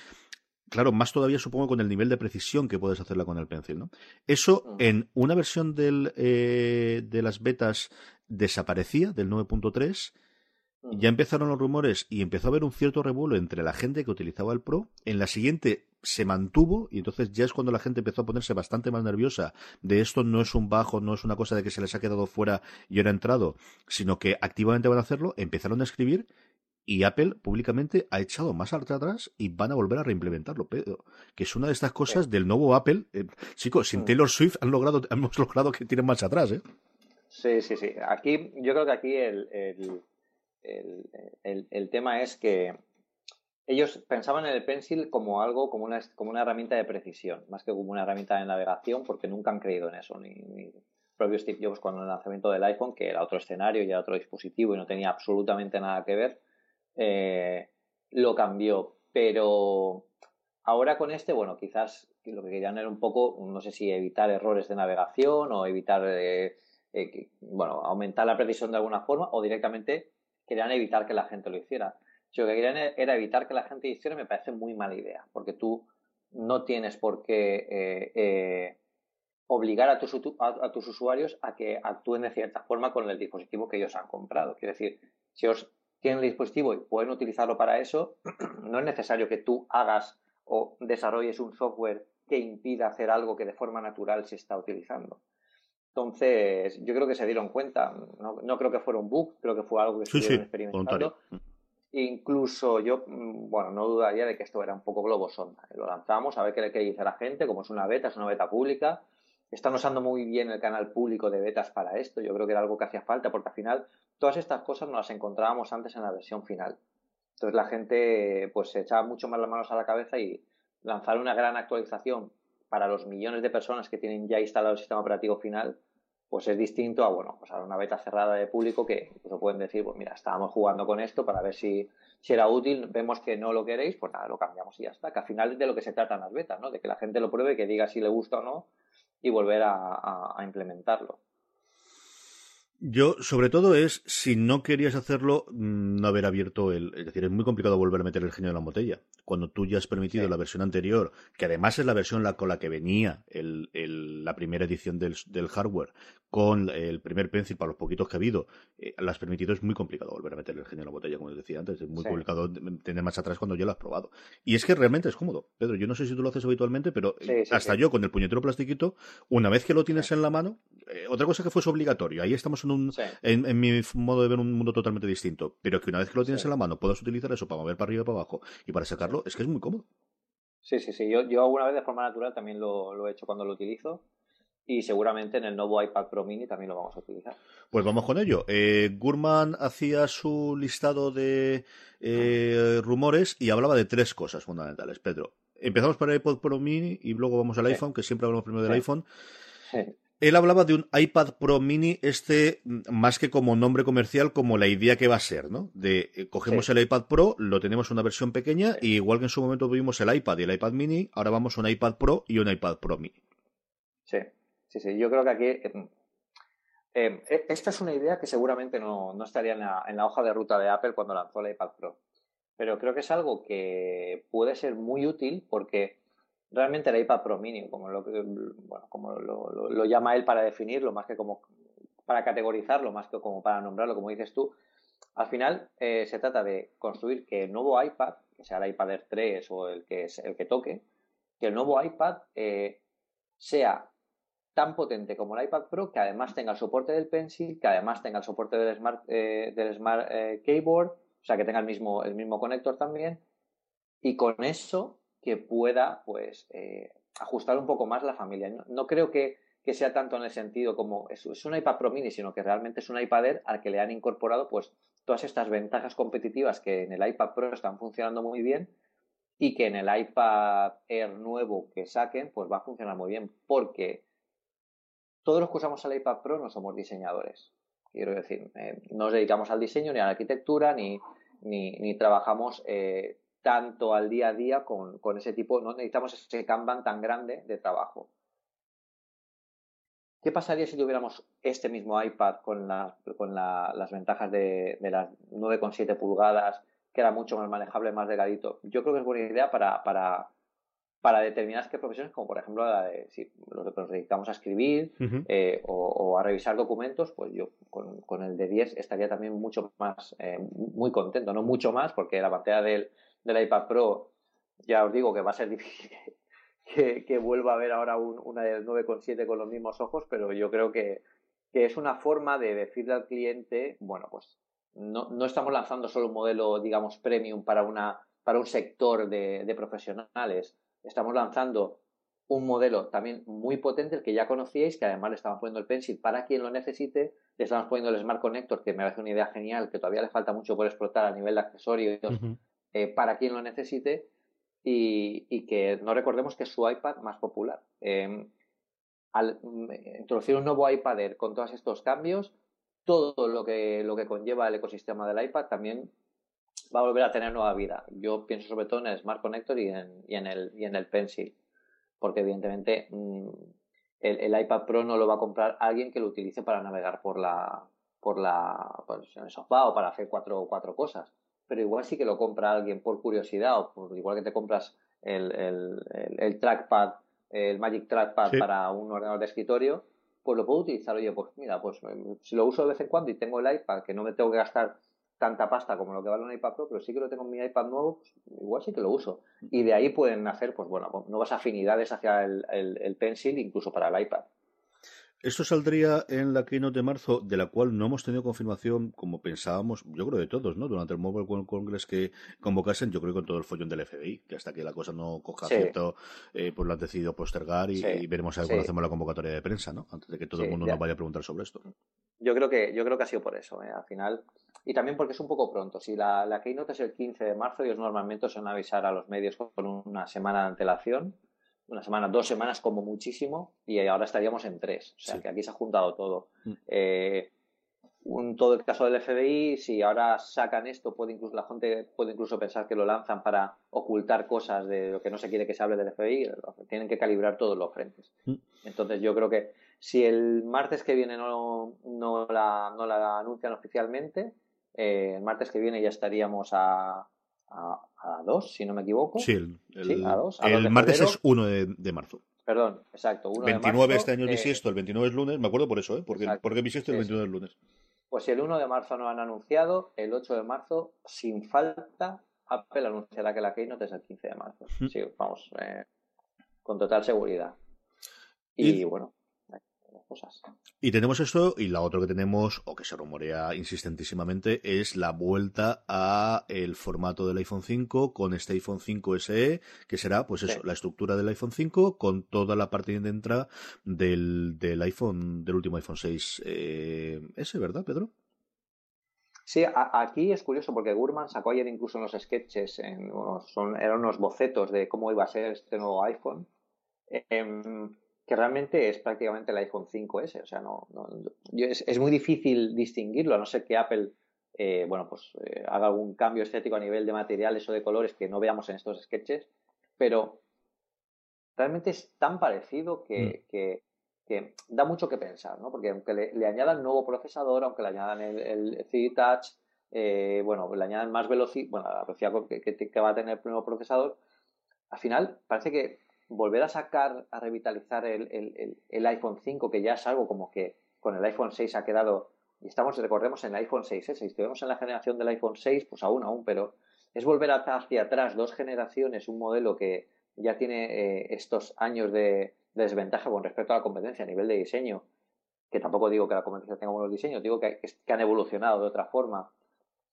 Claro, más todavía supongo con el nivel de precisión que puedes hacerla con el pencil, ¿no? Eso mm. en una versión del, eh, de las betas desaparecía, del 9.3, mm. ya empezaron los rumores y empezó a haber un cierto revuelo entre la gente que utilizaba el Pro. En la siguiente se mantuvo y entonces ya es cuando la gente empezó a ponerse bastante más nerviosa de esto no es un bajo, no es una cosa de que se les ha quedado fuera y ahora ha entrado, sino que activamente van a hacerlo, empezaron a escribir y Apple públicamente ha echado más atrás y van a volver a reimplementarlo, pero que es una de estas cosas del nuevo Apple. Eh, chicos, sin mm. Taylor Swift han logrado, hemos logrado que tienen más atrás, ¿eh? Sí, sí, sí. Aquí, yo creo que aquí el, el, el, el tema es que ellos pensaban en el Pencil como algo, como una, como una herramienta de precisión, más que como una herramienta de navegación, porque nunca han creído en eso, ni, ni propio Steve Jobs cuando el lanzamiento del iPhone, que era otro escenario y era otro dispositivo y no tenía absolutamente nada que ver, eh, lo cambió. Pero ahora con este, bueno, quizás lo que querían era un poco, no sé si evitar errores de navegación o evitar, eh, eh, bueno, aumentar la precisión de alguna forma o directamente querían evitar que la gente lo hiciera. Si lo que querían era evitar que la gente hiciera, me parece muy mala idea, porque tú no tienes por qué obligar a tus, a, tus usuarios a que actúen de cierta forma con el dispositivo que ellos han comprado. Quiero decir, si os tienen el dispositivo y pueden utilizarlo para eso, no es necesario que tú hagas o desarrolles un software que impida hacer algo que de forma natural se está utilizando. Entonces, yo creo que se dieron cuenta. No, creo que fuera un bug, creo que fue algo que estuvieron experimentando. Incluso yo, mm, bueno, no dudaría de que esto era un poco globo sonda. Lo lanzamos a ver qué, qué dice la gente, como es una beta, es una beta pública están usando muy bien el canal público de betas para esto. Yo creo que era algo que hacía falta porque al final todas estas cosas no las encontrábamos antes en la versión final. Entonces la gente pues se echaba mucho más las manos a la cabeza y lanzar una gran actualización para los millones de personas que tienen ya instalado el sistema operativo final, pues es distinto a, bueno, pues a una beta cerrada de público que incluso pueden decir, pues mira, estábamos jugando con esto para ver si, si era útil, vemos que no lo queréis, pues nada, lo cambiamos y ya está. Que al final es de lo que se tratan las betas, ¿no? De que la gente lo pruebe, que diga si le gusta o no y volver a, implementarlo. Yo, sobre todo, es si no querías hacerlo, mm, no haber abierto el. Es decir, es muy complicado volver a meter el genio en la botella. Cuando tú ya has permitido la versión anterior, que además es la versión la, con la que venía el, la primera edición del, del, hardware, con el primer pencil para los poquitos que ha habido, eh, lo has permitido, es muy complicado volver a meter el genio en la botella, como decía antes. Es muy complicado tener más atrás cuando ya lo has probado. Y es que realmente es cómodo. Pedro, yo no sé si tú lo haces habitualmente, pero eh, hasta yo con el puñetero plastiquito, una vez que lo tienes en la mano, eh, otra cosa que fuese obligatorio, ahí estamos en, un, en, mi modo de ver un mundo totalmente distinto, pero que una vez que lo tienes en la mano puedas utilizar eso para mover para arriba y para abajo y para sacarlo, es que es muy cómodo. Sí, sí, sí. Yo, yo alguna vez de forma natural también lo, lo he hecho cuando lo utilizo y seguramente en el nuevo iPad Pro Mini también lo vamos a utilizar. Pues vamos con ello. Eh, Gurman hacía su listado de eh, rumores y hablaba de tres cosas fundamentales. Pedro, empezamos por el iPad Pro Mini y luego vamos al iPhone, que siempre hablamos primero del iPhone. Él hablaba de un iPad Pro Mini, este más que como nombre comercial, como la idea que va a ser, ¿no? De eh, cogemos el iPad Pro, lo tenemos una versión pequeña, y igual que en su momento tuvimos el iPad y el iPad Mini, ahora vamos a un iPad Pro y un iPad Pro Mini. Sí. Sí, sí, yo creo que aquí em, em, e, esta es una idea que seguramente no, estaría en la, hoja de ruta de Apple cuando lanzó el iPad Pro. Pero creo que es algo que puede ser muy útil porque realmente el iPad Pro Mini, como lo, como lo, llama él para definirlo, más que como para categorizarlo, más que como para nombrarlo, como dices tú, al final eh, se trata de construir que el nuevo iPad, que sea el iPad Air 3 o el que, es, el que toque, que el nuevo iPad eh, sea tan potente como el iPad Pro, que además tenga el soporte del Pencil, que además tenga el soporte del Smart, eh, del Smart Keyboard, o sea, que tenga el mismo, el mismo conector también, y con eso que pueda, pues, eh, ajustar un poco más la familia. No, creo que, sea tanto en el sentido como es, es, un iPad Pro Mini, sino que realmente es un iPad Air al que le han incorporado, pues, todas estas ventajas competitivas que en el iPad Pro están funcionando muy bien y que en el iPad Air nuevo que saquen, pues va a funcionar muy bien, porque todos los que usamos el iPad Pro no somos diseñadores. Quiero decir, eh, no nos dedicamos al diseño ni a la arquitectura, ni, ni, trabajamos eh, tanto al día a día con, ese tipo, no necesitamos ese Kanban tan grande de trabajo. ¿Qué pasaría si tuviéramos este mismo iPad con, con las ventajas de, de las 9,7 pulgadas, que era mucho más manejable, más delgadito? Yo creo que es buena idea para, para para determinadas profesiones, como por ejemplo la de si los que nos dedicamos a escribir eh, o, a revisar documentos, pues yo con, el de 10 estaría también mucho más, eh, muy contento, no mucho más, porque la pantalla del, iPad Pro, ya os digo que va a ser difícil que, vuelva a ver ahora una de 9,7 con los mismos ojos, pero yo creo que, es una forma de decirle al cliente, bueno, pues no, no estamos lanzando solo un modelo, digamos, premium para una para un sector de profesionales, estamos lanzando un modelo también muy potente, el que ya conocíais, que además le estamos poniendo el Pencil para quien lo necesite, le estamos poniendo el Smart Connector, que me parece una idea genial, que todavía le falta mucho por explotar a nivel de accesorios, eh, para quien lo necesite y, que no recordemos que es su iPad más popular. Em, al mm, introducir un nuevo iPad con todos estos cambios, todo lo que, lo que conlleva el ecosistema del iPad también va a volver a tener nueva vida. Yo pienso sobre todo en el Smart Connector y en, y en, el, y en el Pencil, porque evidentemente mm, el, iPad Pro no lo va a comprar alguien que lo utilice para navegar por la por la pues, en el sofá o para hacer cuatro, cuatro cosas. Pero igual sí que lo compra alguien por curiosidad o por, igual que te compras el, el, el, trackpad, el Magic Trackpad para un ordenador de escritorio, pues lo puedo utilizar. Oye, pues mira, pues si lo uso de vez en cuando y tengo el iPad, que no me tengo que gastar tanta pasta como lo que vale un iPad Pro, pero sí que lo tengo en mi iPad nuevo, pues igual sí que lo uso. Y de ahí pueden nacer, pues bueno, nuevas afinidades hacia el, el Pencil, incluso para el iPad. Esto saldría en la keynote de marzo, de la cual no hemos tenido confirmación, como pensábamos, yo creo de todos, ¿no? Durante el Mobile World Congress que convocasen, yo creo con todo el follón del FBI, que hasta que la cosa no coja cierto, eh, pues lo han decidido postergar y, veremos a ver cuando hacemos la convocatoria de prensa, ¿no? Antes de que todo el mundo nos vaya a preguntar sobre esto. Yo creo que, yo creo que ha sido por eso, ¿eh? al final. Y también porque es un poco pronto. Si la, la keynote es el 15 de marzo, ellos normalmente suelen avisar a los medios con una semana de antelación una semana, dos semanas como muchísimo, y ahora estaríamos en tres. O sea que aquí se ha juntado todo. Mm. Eh, un, todo el caso del FBI, si ahora sacan esto, puede incluso la gente puede incluso pensar que lo lanzan para ocultar cosas de lo que no se quiere que se hable del FBI. Tienen que calibrar todos los frentes. Mm. Entonces yo creo que si el martes que viene no, no, la, no la anuncian oficialmente, eh, el martes que viene ya estaríamos a, a, 2, si no me equivoco. Sí, el, a 2, el martes es 1 de, marzo. Perdón, exacto. 1 29 de marzo, este año es bisiesto, el 29 es lunes, me acuerdo por eso, ¿eh? Porque, porque bisiesto el 29 es lunes. Pues si el 1 de marzo no han anunciado, el 8 de marzo, sin falta, Apple anunciará que la Keynote es el 15 de marzo. Mm. Sí, vamos, eh, con total seguridad. y bueno, y tenemos esto, y la otra que tenemos, o que se rumorea insistentísimamente, es la vuelta a el formato del iPhone 5 con este iPhone 5 SE, que será, pues eso, la estructura del iPhone 5 con toda la parte de entrada del, del iPhone, del último iPhone 6 eh, S, ¿verdad, Pedro? Sí, aquí es curioso porque Gurman sacó ayer incluso unos sketches, en son, eran unos bocetos de cómo iba a ser este nuevo iPhone. Em, que realmente es prácticamente el iPhone 5S. O sea, no, es, muy difícil distinguirlo, a no ser que Apple eh, bueno, pues, eh, haga algún cambio estético a nivel de materiales o de colores que no veamos en estos sketches, pero realmente es tan parecido que, mm. da mucho que pensar, ¿no? Porque aunque le, añadan nuevo procesador, aunque le añadan el, el 3D Touch, eh, bueno, le añadan más velocidad, bueno, la velocidad que, que, va a tener el nuevo procesador, al final parece que volver a sacar, a revitalizar el, el, iPhone 5, que ya es algo como que con el iPhone 6 ha quedado, y estamos, recordemos, en el iPhone 6, ¿eh? si estuvimos en la generación del iPhone 6, pues aún, aún, pero es volver hacia atrás dos generaciones, un modelo que ya tiene eh, estos años de, desventaja con respecto a la competencia a nivel de diseño, que tampoco digo que la competencia tenga buenos diseños, digo que, han evolucionado de otra forma,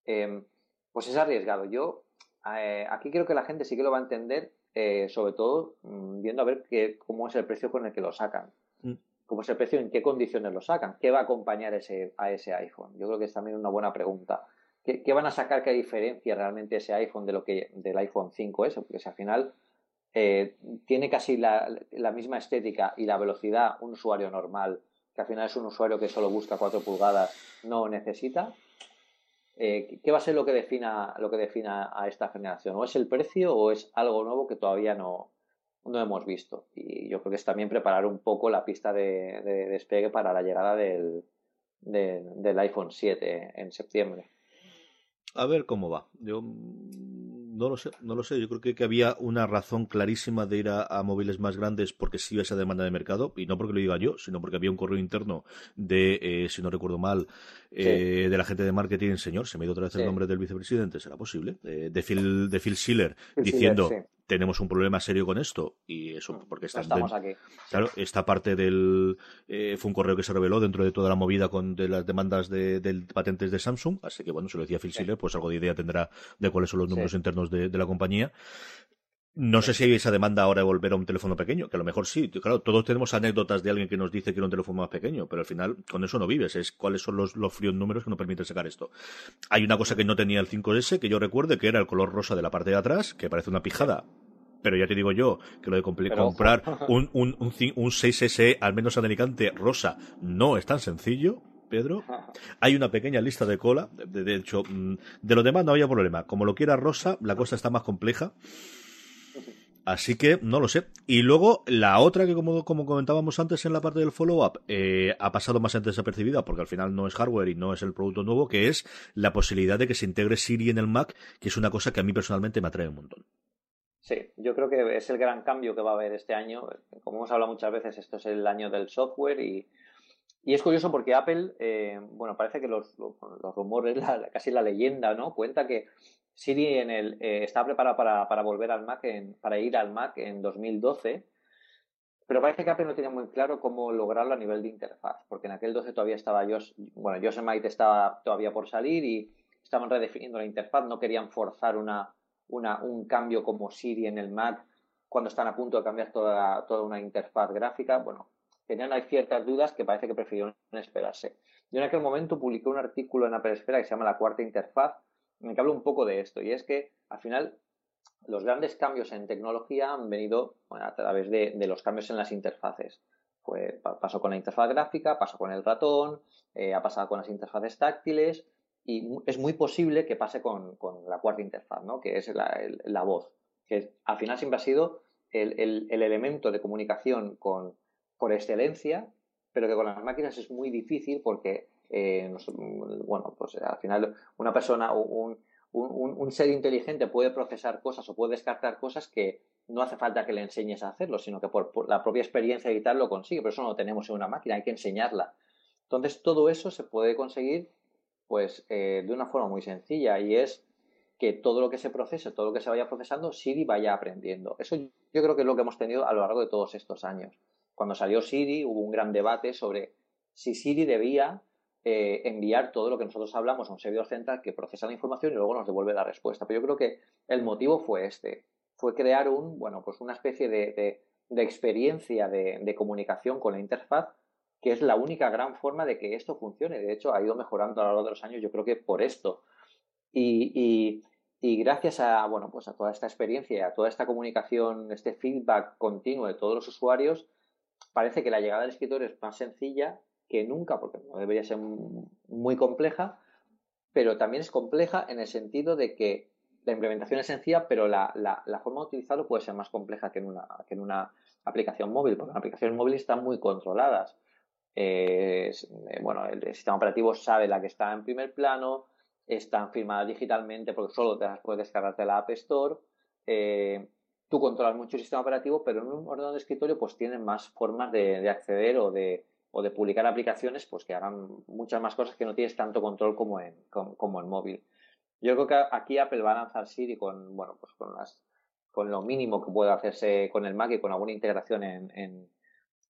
eh, pues es arriesgado. Yo aquí creo que la gente sí que lo va a entender eh, sobre todo mm, viendo a ver qué, cómo es el precio con el que lo sacan. Mm. ¿Cómo es el precio? ¿En qué condiciones lo sacan? ¿Qué va a acompañar ese, a ese iPhone? Yo creo que es también una buena pregunta. ¿Qué, van a sacar que diferencia realmente ese iPhone de lo que, del iPhone 5S? Porque si al final eh, tiene casi la, la, misma estética y la velocidad un usuario normal, que al final es un usuario que solo busca 4 pulgadas, no necesita, eh, ¿qué va a ser lo que defina lo que defina a esta generación? ¿O es el precio o es algo nuevo que todavía no, no hemos visto? Y yo creo que es también preparar un poco la pista de, despegue para la llegada del, del iPhone 7 en septiembre. A ver cómo va. Yo no lo sé, no lo sé. Yo creo que, que había una razón clarísima de ir a, móviles más grandes porque sí iba esa demanda de mercado, y no porque lo diga yo, sino porque había un correo interno de, eh, si no recuerdo mal, eh, de la gente de marketing, señor, se me ha ido otra vez el nombre del vicepresidente, ¿será posible? Eh, de Phil, de Phil Schiller, diciendo, tenemos un problema serio con esto y eso mm, porque está estamos aquí. claro esta parte del eh, fue un correo que se reveló dentro de toda la movida con de las demandas de, patentes de Samsung así que bueno se lo decía Phil Schiller pues algo de idea tendrá de cuáles son los números internos de, la compañía No sé si hay esa demanda ahora de volver a un teléfono pequeño, que a lo mejor sí. Claro, todos tenemos anécdotas de alguien que nos dice que era un teléfono más pequeño, pero al final con eso no vives. Es cuáles son los, los fríos números que nos permiten sacar esto. Hay una cosa que no tenía el 5S, que yo recuerde, que era el color rosa de la parte de atrás, que parece una pijada. Pero ya te digo yo que lo de comprar un, un, un, un 6SE, al menos en Alicante, rosa, no es tan sencillo. Pedro. Hay una pequeña lista de cola. De, de, hecho, mm, de lo demás no había problema. Como lo quiera rosa, la cosa está más compleja. Así que no lo sé. Y luego la otra que como, como comentábamos antes en la parte del follow-up eh, ha pasado más desapercibida porque al final no es hardware y no es el producto nuevo, que es la posibilidad de que se integre Siri en el Mac, que es una cosa que a mí personalmente me atrae un montón. Sí, yo creo que es el gran cambio que va a haber este año. Como hemos hablado muchas veces, esto es el año del software y, y es curioso porque Apple, eh, bueno, parece que los, los rumores, la, casi la leyenda, ¿no? Cuenta que Siri en el, eh, está preparado para, para, volver al Mac, en, para ir al Mac en 2012, pero parece que Apple no tiene muy claro cómo lograrlo a nivel de interfaz, porque en aquel 12 todavía estaba Josh, bueno, Yosemite estaba todavía por salir y estaban redefiniendo la interfaz, no querían forzar una, una, un cambio como Siri en el Mac cuando están a punto de cambiar toda, toda una interfaz gráfica. Bueno, tenían hay ciertas dudas que parece que prefirieron esperarse. Yo en aquel momento publiqué un artículo en Apple Esfera que se llama La cuarta interfaz, me hablo un poco de esto, y es que al final los grandes cambios en tecnología han venido a través de, los cambios en las interfaces. Fue, pasó con la interfaz gráfica, pasó con el ratón, eh, ha pasado con las interfaces táctiles y es muy posible que pase con, con la cuarta interfaz, ¿no? que es la, el, la, voz, que al final siempre ha sido el, el, el elemento de comunicación con, por excelencia, pero que con las máquinas es muy difícil porque eh, bueno, pues al final una persona o un, un, ser inteligente puede procesar cosas o puede descartar cosas que no hace falta que le enseñes a hacerlo, sino que por, por la propia experiencia y tal lo consigue, pero eso no lo tenemos en una máquina, hay que enseñarla. Entonces todo eso se puede conseguir pues eh, de una forma muy sencilla y es que todo lo que se procese, todo lo que se vaya procesando, Siri vaya aprendiendo. Eso yo creo que es lo que hemos tenido a lo largo de todos estos años. Cuando salió Siri hubo un gran debate sobre si Siri debía eh, enviar todo lo que nosotros hablamos a un servidor central que procesa la información y luego nos devuelve la respuesta. Pero yo creo que el motivo fue este, fue crear un, bueno, pues una especie de, de, experiencia de, comunicación con la interfaz que es la única gran forma de que esto funcione. De hecho, ha ido mejorando a lo largo de los años, yo creo que por esto. Y, y, y gracias a, bueno, pues a toda esta experiencia, a toda esta comunicación, este feedback continuo de todos los usuarios, parece que la llegada del escritor es más sencilla que nunca, porque no debería ser muy compleja, pero también es compleja en el sentido de que la implementación es sencilla, pero la, la, forma de utilizarlo puede ser más compleja que en una, que en una aplicación móvil, porque las aplicaciones móviles están muy controladas. Eh, bueno, el, sistema operativo sabe la que está en primer plano, están firmadas digitalmente porque solo te las puedes descargar de la App Store. Eh, tú controlas mucho el sistema operativo, pero en un ordenador de escritorio pues tienen más formas de acceder o de, o de publicar aplicaciones pues que hagan muchas más cosas que no tienes tanto control como en, como, como en móvil. Yo creo que aquí Apple va a lanzar Siri con, bueno, pues con las, con lo mínimo que puede hacerse con el Mac y con alguna integración en, en,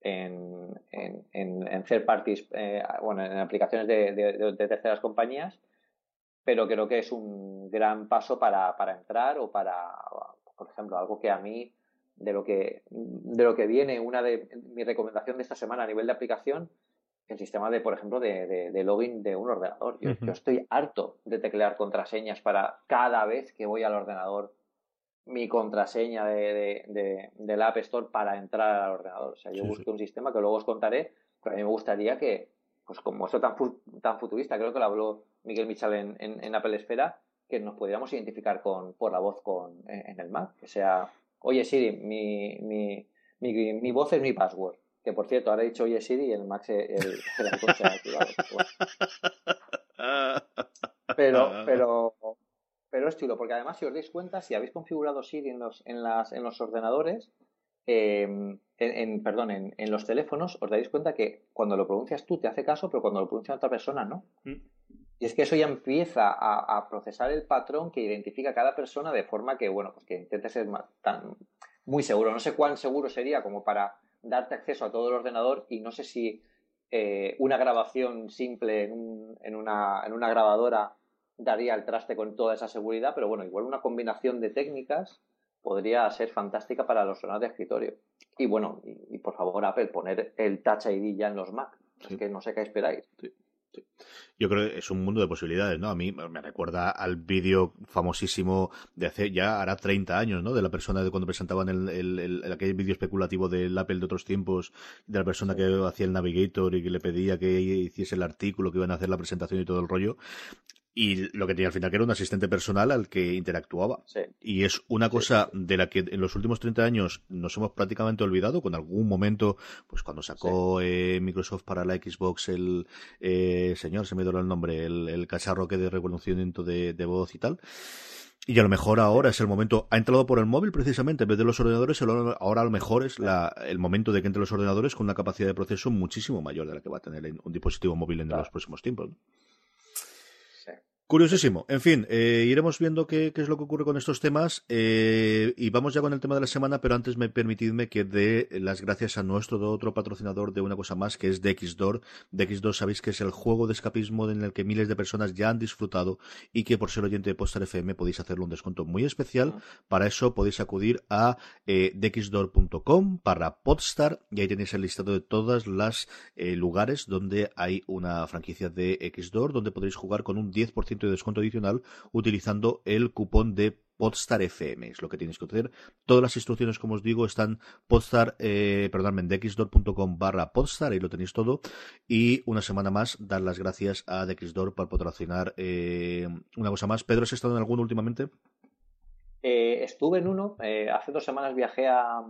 en, en, en third parties, eh, bueno, en aplicaciones de, de, de, terceras compañías, pero creo que es un gran paso para, para entrar o para, por ejemplo, algo que a mí de lo que, de lo que viene, una de mi recomendación de esta semana a nivel de aplicación, el sistema de, por ejemplo, de, de, de login de un ordenador. Yo, uh -huh. yo, estoy harto de teclear contraseñas para cada vez que voy al ordenador mi contraseña de, de, de, la App Store para entrar al ordenador. O sea, yo sí, busqué sí. un sistema que luego os contaré, pero a mí me gustaría que, pues como eso tan, tan futurista, creo que lo habló Miguel Michal en, en, en Apple Esfera, que nos pudiéramos identificar con, por la voz con, en el Mac, que sea oye Siri, mi, mi, mi, mi, voz es mi password. Que por cierto, ahora he dicho oye Siri y el Max el, se ha activado. Pero, pero, pero es chulo, porque además si os dais cuenta, si habéis configurado Siri en los, en las, en los ordenadores, eh, en, en, perdón, en, en, los teléfonos, os dais cuenta que cuando lo pronuncias tú te hace caso, pero cuando lo pronuncia otra persona no. Mm. Y es que eso ya empieza a, a, procesar el patrón que identifica a cada persona de forma que, bueno, pues que intente ser más, tan, muy seguro. No sé cuán seguro sería como para darte acceso a todo el ordenador y no sé si eh, una grabación simple en, un, en, una, en una grabadora daría el traste con toda esa seguridad, pero bueno, igual una combinación de técnicas podría ser fantástica para los ordenadores de escritorio. Y bueno, y, por favor, Apple, poner el Touch ID ya en los Mac. Es que no sé qué esperáis. Yo creo que es un mundo de posibilidades, ¿no? A mí me recuerda al vídeo famosísimo de hace ya hará 30 años, ¿no? De la persona de cuando presentaban el, el, aquel vídeo especulativo del Apple de otros tiempos, de la persona que hacía el Navigator y que le pedía que hiciese el artículo, que iban a hacer la presentación y todo el rollo y lo que tenía al final que era un asistente personal al que interactuaba. Y es una cosa de la que en los últimos 30 años nos hemos prácticamente olvidado, con algún momento, pues cuando sacó eh, Microsoft para la Xbox el eh, señor, se me dio el nombre, el, cacharro que de reconocimiento de, voz y tal. Y a lo mejor ahora es el momento, ha entrado por el móvil precisamente, en vez de los ordenadores, ahora a lo mejor es la, el momento de que entre los ordenadores con una capacidad de proceso muchísimo mayor de la que va a tener un dispositivo móvil en los próximos tiempos. Curiosísimo. En fin, eh, iremos viendo qué, es lo que ocurre con estos temas eh, y vamos ya con el tema de la semana, pero antes me permitidme que dé las gracias a nuestro otro patrocinador de una cosa más, que es DXDOR. DXDOR sabéis que es el juego de escapismo en el que miles de personas ya han disfrutado y que por ser oyente de Postar FM podéis hacerle un descuento muy especial. Para eso podéis acudir a eh, dxdor.com para Podstar y ahí tenéis el listado de todos los eh, lugares donde hay una franquicia de XDOR, donde podréis jugar con un 10% de descuento adicional utilizando el cupón de Podstar FM. Es lo que tienes que hacer. Todas las instrucciones, como os digo, están Podstar, eh, perdón, en barra Podstar, ahí lo tenéis todo. Y una semana más, dar las gracias a Dxdor por patrocinar eh, una cosa más. Pedro, ¿has estado en alguno últimamente? Eh, estuve en uno. Eh, hace dos semanas viajé a,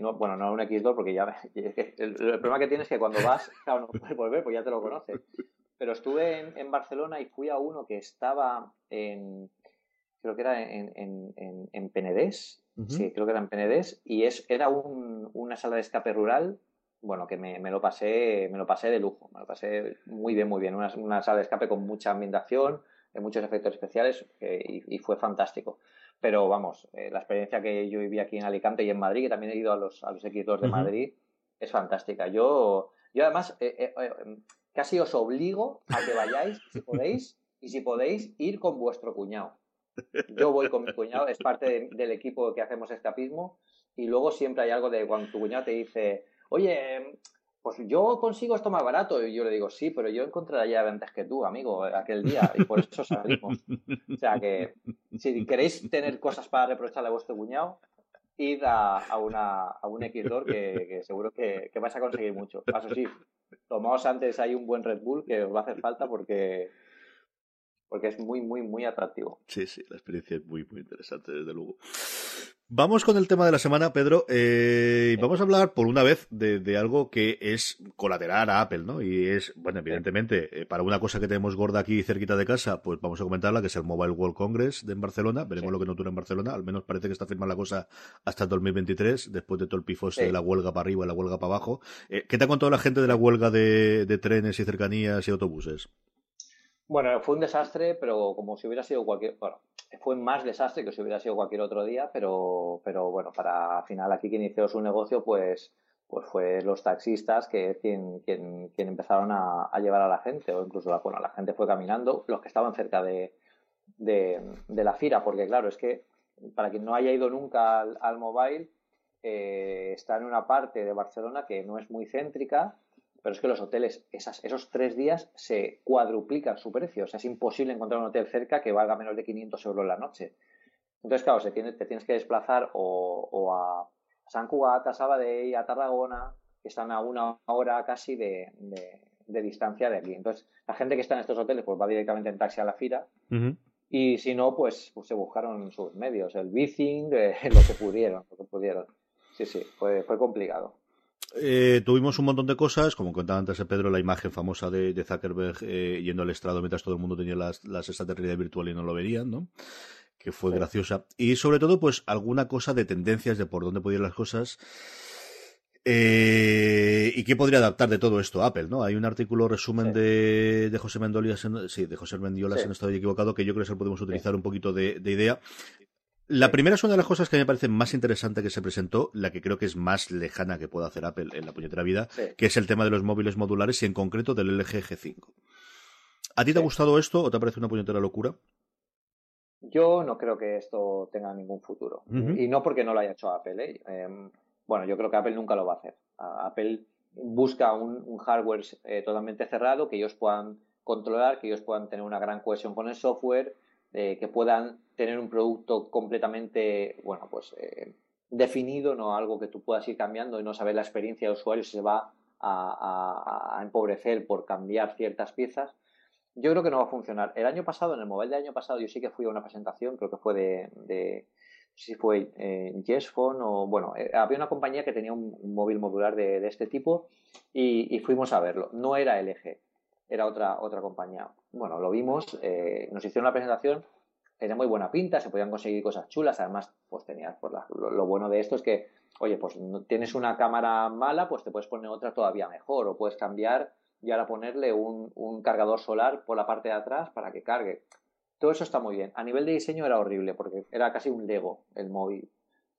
no, bueno, no a un X2 porque ya el, problema que tienes es que cuando vas, claro, no puedes volver, pues ya te lo conoces. Pero estuve en, Barcelona y fui a uno que estaba en, creo que era en, en, en Penedés, sí, creo que era en Penedés, y es, era un, una sala de escape rural, bueno, que me, me, lo pasé, me lo pasé de lujo, me lo pasé muy bien, muy bien, una, una sala de escape con mucha ambientación, muchos efectos especiales y, fue fantástico. Pero vamos, eh, la experiencia que yo viví aquí en Alicante y en Madrid, que también he ido a los, a los X2 de Madrid, es fantástica. Yo, yo además, eh, eh, casi os obligo a que vayáis, si podéis, y si podéis, ir con vuestro cuñado. Yo voy con mi cuñado, es parte del equipo que hacemos escapismo, y luego siempre hay algo de cuando tu cuñado te dice, oye, pues yo consigo esto más barato. Y yo le digo, sí, pero yo encontré la antes que tú, amigo, aquel día, y por eso salimos. o sea que, si queréis tener cosas para reprocharle a vuestro cuñado, id a, una, a un X2 que, seguro que, que vais a conseguir mucho. Eso sí, tomaos antes hay un buen Red Bull que os va a hacer falta porque porque es muy, muy, muy atractivo. Sí, sí, la experiencia es muy, muy interesante, desde luego. Vamos con el tema de la semana, Pedro. Eh, vamos a hablar por una vez de, algo que es colateral a Apple, ¿no? Y es, bueno, evidentemente, eh, para una cosa que tenemos gorda aquí cerquita de casa, pues vamos a comentarla, que es el Mobile World Congress de en Barcelona. Veremos lo que nos dura en Barcelona. Al menos parece que está firmada la cosa hasta el 2023, después de todo el pifose de la huelga para arriba y la huelga para abajo. Eh, ¿Qué te ha contado la gente de la huelga de, de trenes y cercanías y autobuses? Bueno, fue un desastre, pero como si hubiera sido cualquier. Bueno, fue más desastre que si hubiera sido cualquier otro día, pero, pero bueno, para al final aquí quien inició su negocio, pues, pues fue los taxistas que quien, quien, quien empezaron a, llevar a la gente, o incluso la, bueno, la gente fue caminando, los que estaban cerca de, de, la fira, porque claro, es que para quien no haya ido nunca al, mobile, eh, está en una parte de Barcelona que no es muy céntrica pero es que los hoteles esas, esos tres días se cuadruplican su precio. O sea, es imposible encontrar un hotel cerca que valga menos de 500 euros la noche. Entonces, claro, se tiene, te tienes que desplazar o, a San Cugat, a Sabadell, a Tarragona, que están a una hora casi de, distancia de aquí. Entonces, la gente que está en estos hoteles pues va directamente en taxi a la fila. Y si no, pues, pues, se buscaron sus medios, el bicing, eh, lo que pudieron, lo que pudieron. Sí, sí, fue, fue complicado. Eh, tuvimos un montón de cosas, como contaba antes Pedro, la imagen famosa de, Zuckerberg eh, yendo al estrado mientras todo el mundo tenía las, las de realidad virtual y no lo verían, ¿no? Que fue graciosa. Y sobre todo, pues, alguna cosa de tendencias de por dónde podían las cosas. Eh, ¿Y qué podría adaptar de todo esto Apple? ¿no? Hay un artículo resumen de, de, José Mendiolas, sí, de José Mendiolas, si no estoy equivocado, que yo creo que se lo podemos utilizar un poquito de, de idea. La primera es una de las cosas que me parece más interesante que se presentó, la que creo que es más lejana que pueda hacer Apple en la puñetera vida, que es el tema de los móviles modulares y en concreto del LG G5. ¿A ti te ha gustado esto o te parece una puñetera locura? Yo no creo que esto tenga ningún futuro. Y no porque no lo haya hecho Apple. ¿eh? Em, bueno, yo creo que Apple nunca lo va a hacer. Apple busca un, hardware eh, totalmente cerrado que ellos puedan controlar, que ellos puedan tener una gran cohesión con el software, eh, que puedan tener un producto completamente, bueno, pues eh, definido, no algo que tú puedas ir cambiando y no saber la experiencia del usuario si se va a, empobrecer por cambiar ciertas piezas. Yo creo que no va a funcionar. El año pasado, en el mobile del año pasado, yo sí que fui a una presentación, creo que fue de, si fue eh, o bueno, eh, había una compañía que tenía un, móvil modular de, este tipo y, fuimos a verlo. No era LG, era otra, otra compañía. Bueno, lo vimos, eh, nos hicieron la presentación, tenía muy buena pinta, se podían conseguir cosas chulas, además, pues tenías, pues lo, bueno de esto es que, oye, pues no, tienes una cámara mala, pues te puedes poner otra todavía mejor, o puedes cambiar y ahora ponerle un, un cargador solar por la parte de atrás para que cargue. Todo eso está muy bien. A nivel de diseño era horrible porque era casi un Lego el móvil.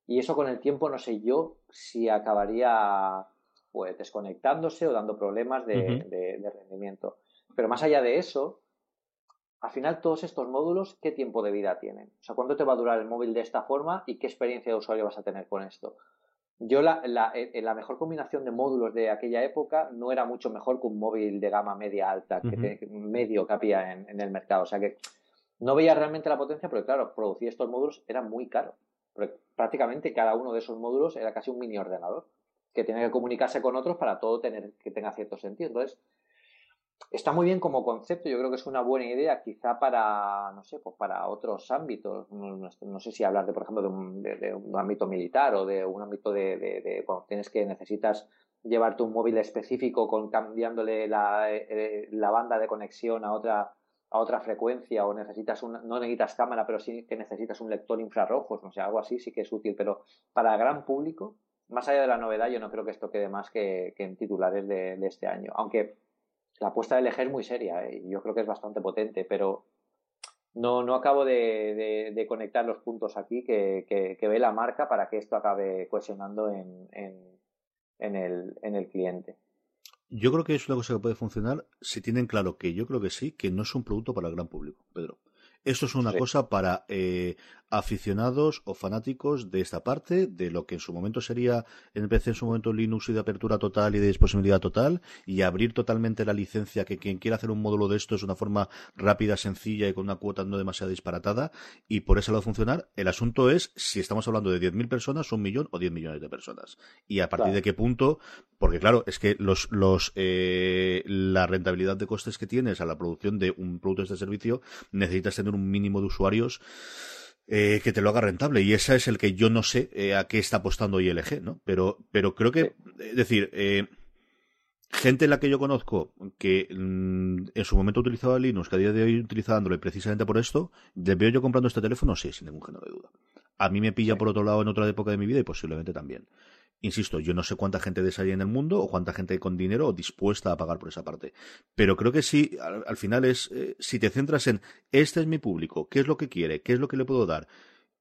Y eso con el tiempo no sé yo si acabaría pues desconectándose o dando problemas de, rendimiento. Pero más allá de eso, al final todos estos módulos, ¿qué tiempo de vida tienen? O sea, ¿cuánto te va a durar el móvil de esta forma y qué experiencia de usuario vas a tener con esto? Yo la, la, eh, la mejor combinación de módulos de aquella época no era mucho mejor que un móvil de gama media alta, que medio que había en, en el mercado. O sea que no veía realmente la potencia, pero claro, producir estos módulos era muy caro. prácticamente cada uno de esos módulos era casi un mini ordenador que tenía que comunicarse con otros para todo tener que tenga cierto sentido. Entonces, está muy bien como concepto, yo creo que es una buena idea, quizá para, no sé, pues para otros ámbitos. No, sé si hablar de, por ejemplo, de un, ámbito militar o de un ámbito de, cuando tienes que necesitas llevarte un móvil específico con cambiándole la, eh, la banda de conexión a otra a otra frecuencia o necesitas una, no necesitas cámara, pero sí que necesitas un lector infrarrojos, no sé, algo así sí que es útil, pero para el gran público, más allá de la novedad, yo no creo que esto quede más que, en titulares de, este año, aunque la apuesta del eje es muy seria ¿eh? y yo creo que es bastante potente, pero no, no acabo de, conectar los puntos aquí que, que, ve la marca para que esto acabe cohesionando en, en, el, en el cliente. Yo creo que es una cosa que puede funcionar si tienen claro que yo creo que sí, que no es un producto para el gran público, Pedro. Esto es una cosa para eh, aficionados o fanáticos de esta parte, de lo que en su momento sería en PC en su momento Linux y de apertura total y de disponibilidad total, y abrir totalmente la licencia que quien quiera hacer un módulo de esto es una forma rápida, sencilla y con una cuota no demasiado disparatada, y por eso lo va a funcionar. El asunto es si estamos hablando de 10.000 personas, un millón o 10 millones de personas. Y a partir de qué punto, porque claro, es que los, los, eh, la rentabilidad de costes que tienes a la producción de un producto de este servicio, necesitas tener un mínimo de usuarios eh, que te lo haga rentable. Y ese es el que yo no sé eh, a qué está apostando ILG, ¿no? Pero, pero creo que, es decir, eh, gente en la que yo conozco que mm, en su momento utilizaba Linux, que a día de hoy utiliza Android precisamente por esto, ¿le veo yo comprando este teléfono? Sí, sin ningún género de duda. A mí me pilla por otro lado en otra época de mi vida y posiblemente también. Insisto, yo no sé cuánta gente de esa hay en el mundo o cuánta gente con dinero o dispuesta a pagar por esa parte. Pero creo que sí, al, final es, eh, si te centras en, este es mi público, qué es lo que quiere, qué es lo que le puedo dar,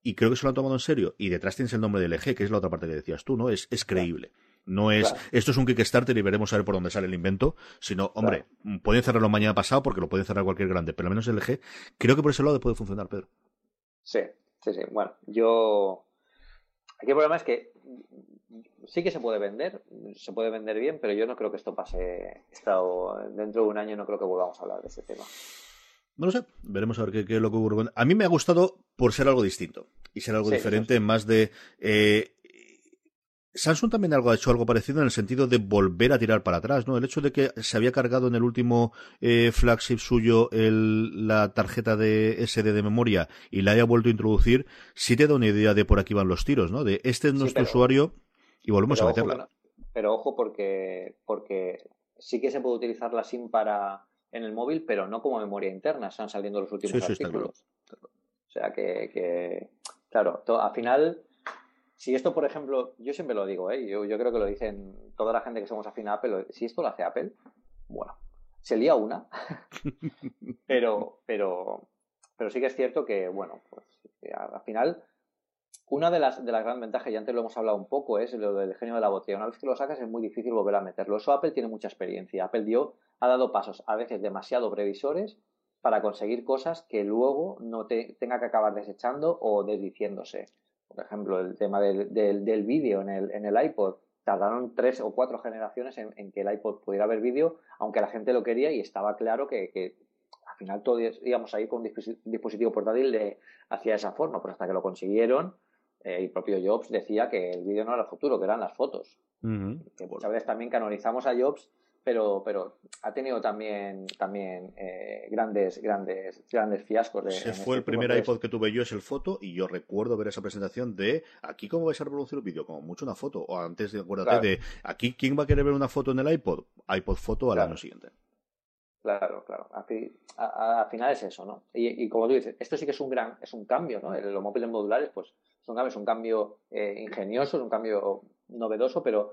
y creo que se lo han tomado en serio, y detrás tienes el nombre del eje, que es la otra parte que decías tú, ¿no? Es, es creíble. No es, esto es un Kickstarter y veremos a ver por dónde sale el invento, sino, hombre, pueden cerrarlo mañana pasado porque lo pueden cerrar cualquier grande, pero al menos el eje, creo que por ese lado puede funcionar, Pedro. Sí, sí, sí. Bueno, yo. Aquí el problema es que sí que se puede vender, se puede vender bien, pero yo no creo que esto pase. Estado, dentro de un año no creo que volvamos a hablar de ese tema. No lo sé, veremos a ver qué, es lo que ocurre. A mí me ha gustado por ser algo distinto y ser algo diferente, más de. Eh, Samsung también algo, ha hecho algo parecido en el sentido de volver a tirar para atrás, ¿no? El hecho de que se había cargado en el último eh, flagship suyo el, la tarjeta de SD de memoria y la haya vuelto a introducir, sí te da una idea de por aquí van los tiros, ¿no? De este es nuestro usuario y volvemos a meterla. pero ojo porque, porque sí que se puede utilizar la SIM para en el móvil, pero no como memoria interna, están saliendo los últimos artículos. O sea que, que claro, al final si esto, por ejemplo, yo siempre lo digo, ¿eh? yo, creo que lo dicen toda la gente que somos afín a Apple, si esto lo hace Apple, bueno, se lía una, pero, pero, pero sí que es cierto que, bueno, pues al final, una de las, de las grandes ventajas, y antes lo hemos hablado un poco, es lo del genio de la botella. Una vez que lo sacas es muy difícil volver a meterlo. Eso Apple tiene mucha experiencia. Apple dio, ha dado pasos a veces demasiado previsores para conseguir cosas que luego no te, tenga que acabar desechando o desdiciéndose. Por ejemplo, el tema del, del, vídeo en el, en el iPod. Tardaron tres o cuatro generaciones en, que el iPod pudiera ver vídeo, aunque la gente lo quería y estaba claro que, al final todos íbamos a ir con un dispositivo portátil de, hacia esa forma, pero hasta que lo consiguieron, eh, el propio Jobs decía que el vídeo no era el futuro, que eran las fotos. muchas veces también canonizamos a Jobs pero, pero ha tenido también, también eh, grandes, grandes, grandes fiascos. De, Se fue el este primer iPod que tuve yo, es el foto, y yo recuerdo ver esa presentación de aquí cómo vais a reproducir el vídeo, como mucho una foto, o antes de acuérdate de aquí quién va a querer ver una foto en el iPod, iPod foto al año siguiente. Claro, claro. Al final es eso, ¿no? Y, como tú dices, esto sí que es un gran, es un cambio, ¿no? Los móviles modulares, pues, es un cambio, es un cambio eh, ingenioso, es un cambio novedoso, pero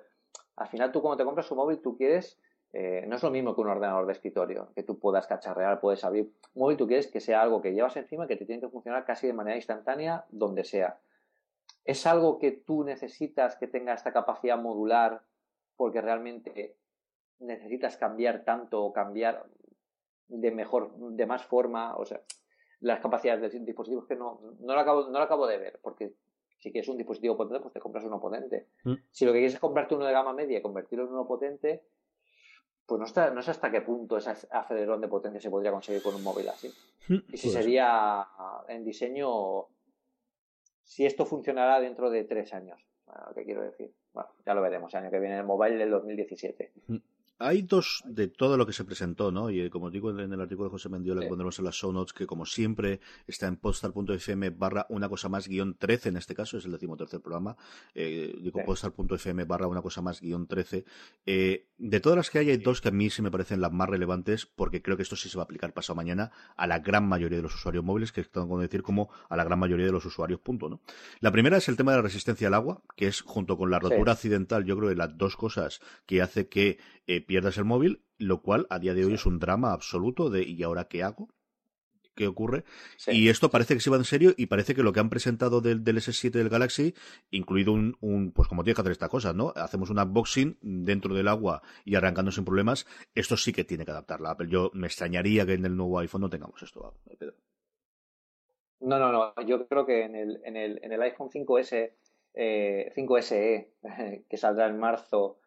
al final tú cuando te compras un móvil, tú quieres eh, no es lo mismo que un ordenador de escritorio, que tú puedas cacharrear, puedes abrir. Un móvil tú quieres que sea algo que llevas encima que te tiene que funcionar casi de manera instantánea donde sea. ¿Es algo que tú necesitas que tenga esta capacidad modular porque realmente necesitas cambiar tanto o cambiar de mejor, de más forma? O sea, las capacidades de dispositivos que no, no lo acabo, no lo acabo de ver, porque si quieres un dispositivo potente, pues te compras uno potente. Mm. Si lo que quieres es comprarte uno de gama media y convertirlo en uno potente, pues no, está, no sé hasta qué punto ese acelerón de potencia se podría conseguir con un móvil así. Y si sería en diseño, si esto funcionará dentro de tres años, ¿qué quiero decir? Bueno, ya lo veremos, el año que viene el mobile del 2017. Hay dos de todo lo que se presentó, ¿no? Y eh, como digo en el artículo de José Mendiola que pondremos en las show notes, que como siempre está en postal.fm barra una cosa más guion 13, en este caso es el decimotercer programa, eh, digo postal.fm barra una cosa más guion 13. Eh, de todas las que hay, hay dos que a mí sí me parecen las más relevantes, porque creo que esto sí se va a aplicar pasado mañana a la gran mayoría de los usuarios móviles, que tengo que decir como a la gran mayoría de los usuarios, punto, ¿no? La primera es el tema de la resistencia al agua, que es junto con la rotura accidental, yo creo que las dos cosas que hace que eh, pierdas el móvil, lo cual a día de hoy es un drama absoluto de ¿y ahora qué hago? ¿Qué ocurre? Y esto parece que se va en serio y parece que lo que han presentado del, S7 del Galaxy, incluido un, un, pues como tiene que hacer esta cosa, ¿no? Hacemos un unboxing dentro del agua y arrancando sin problemas, esto sí que tiene que adaptarla Apple. Yo me extrañaría que en el nuevo iPhone no tengamos esto, Pedro. No, no, no. Yo creo que en el, en el, en el iPhone 5S, eh, 5SE, que saldrá en marzo,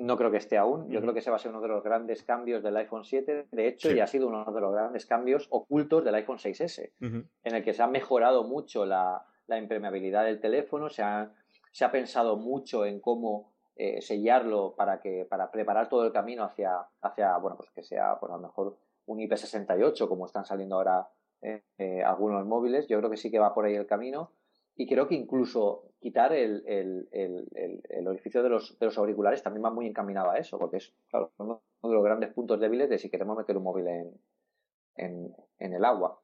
no creo que esté aún. Yo creo que ese va a ser uno de los grandes cambios del iPhone 7. De hecho, ya ha sido uno de los grandes cambios ocultos del iPhone 6S, en el que se ha mejorado mucho la, impermeabilidad del teléfono, se ha, se ha pensado mucho en cómo eh, sellarlo para que para preparar todo el camino hacia, hacia bueno, pues que sea pues a lo mejor un IP68, como están saliendo ahora eh, eh, algunos móviles. Yo creo que sí que va por ahí el camino. Y creo que incluso quitar el, orificio de los, de los, auriculares también va muy encaminado a eso, porque es uno de los grandes puntos débiles de si queremos meter un móvil en, en, el agua.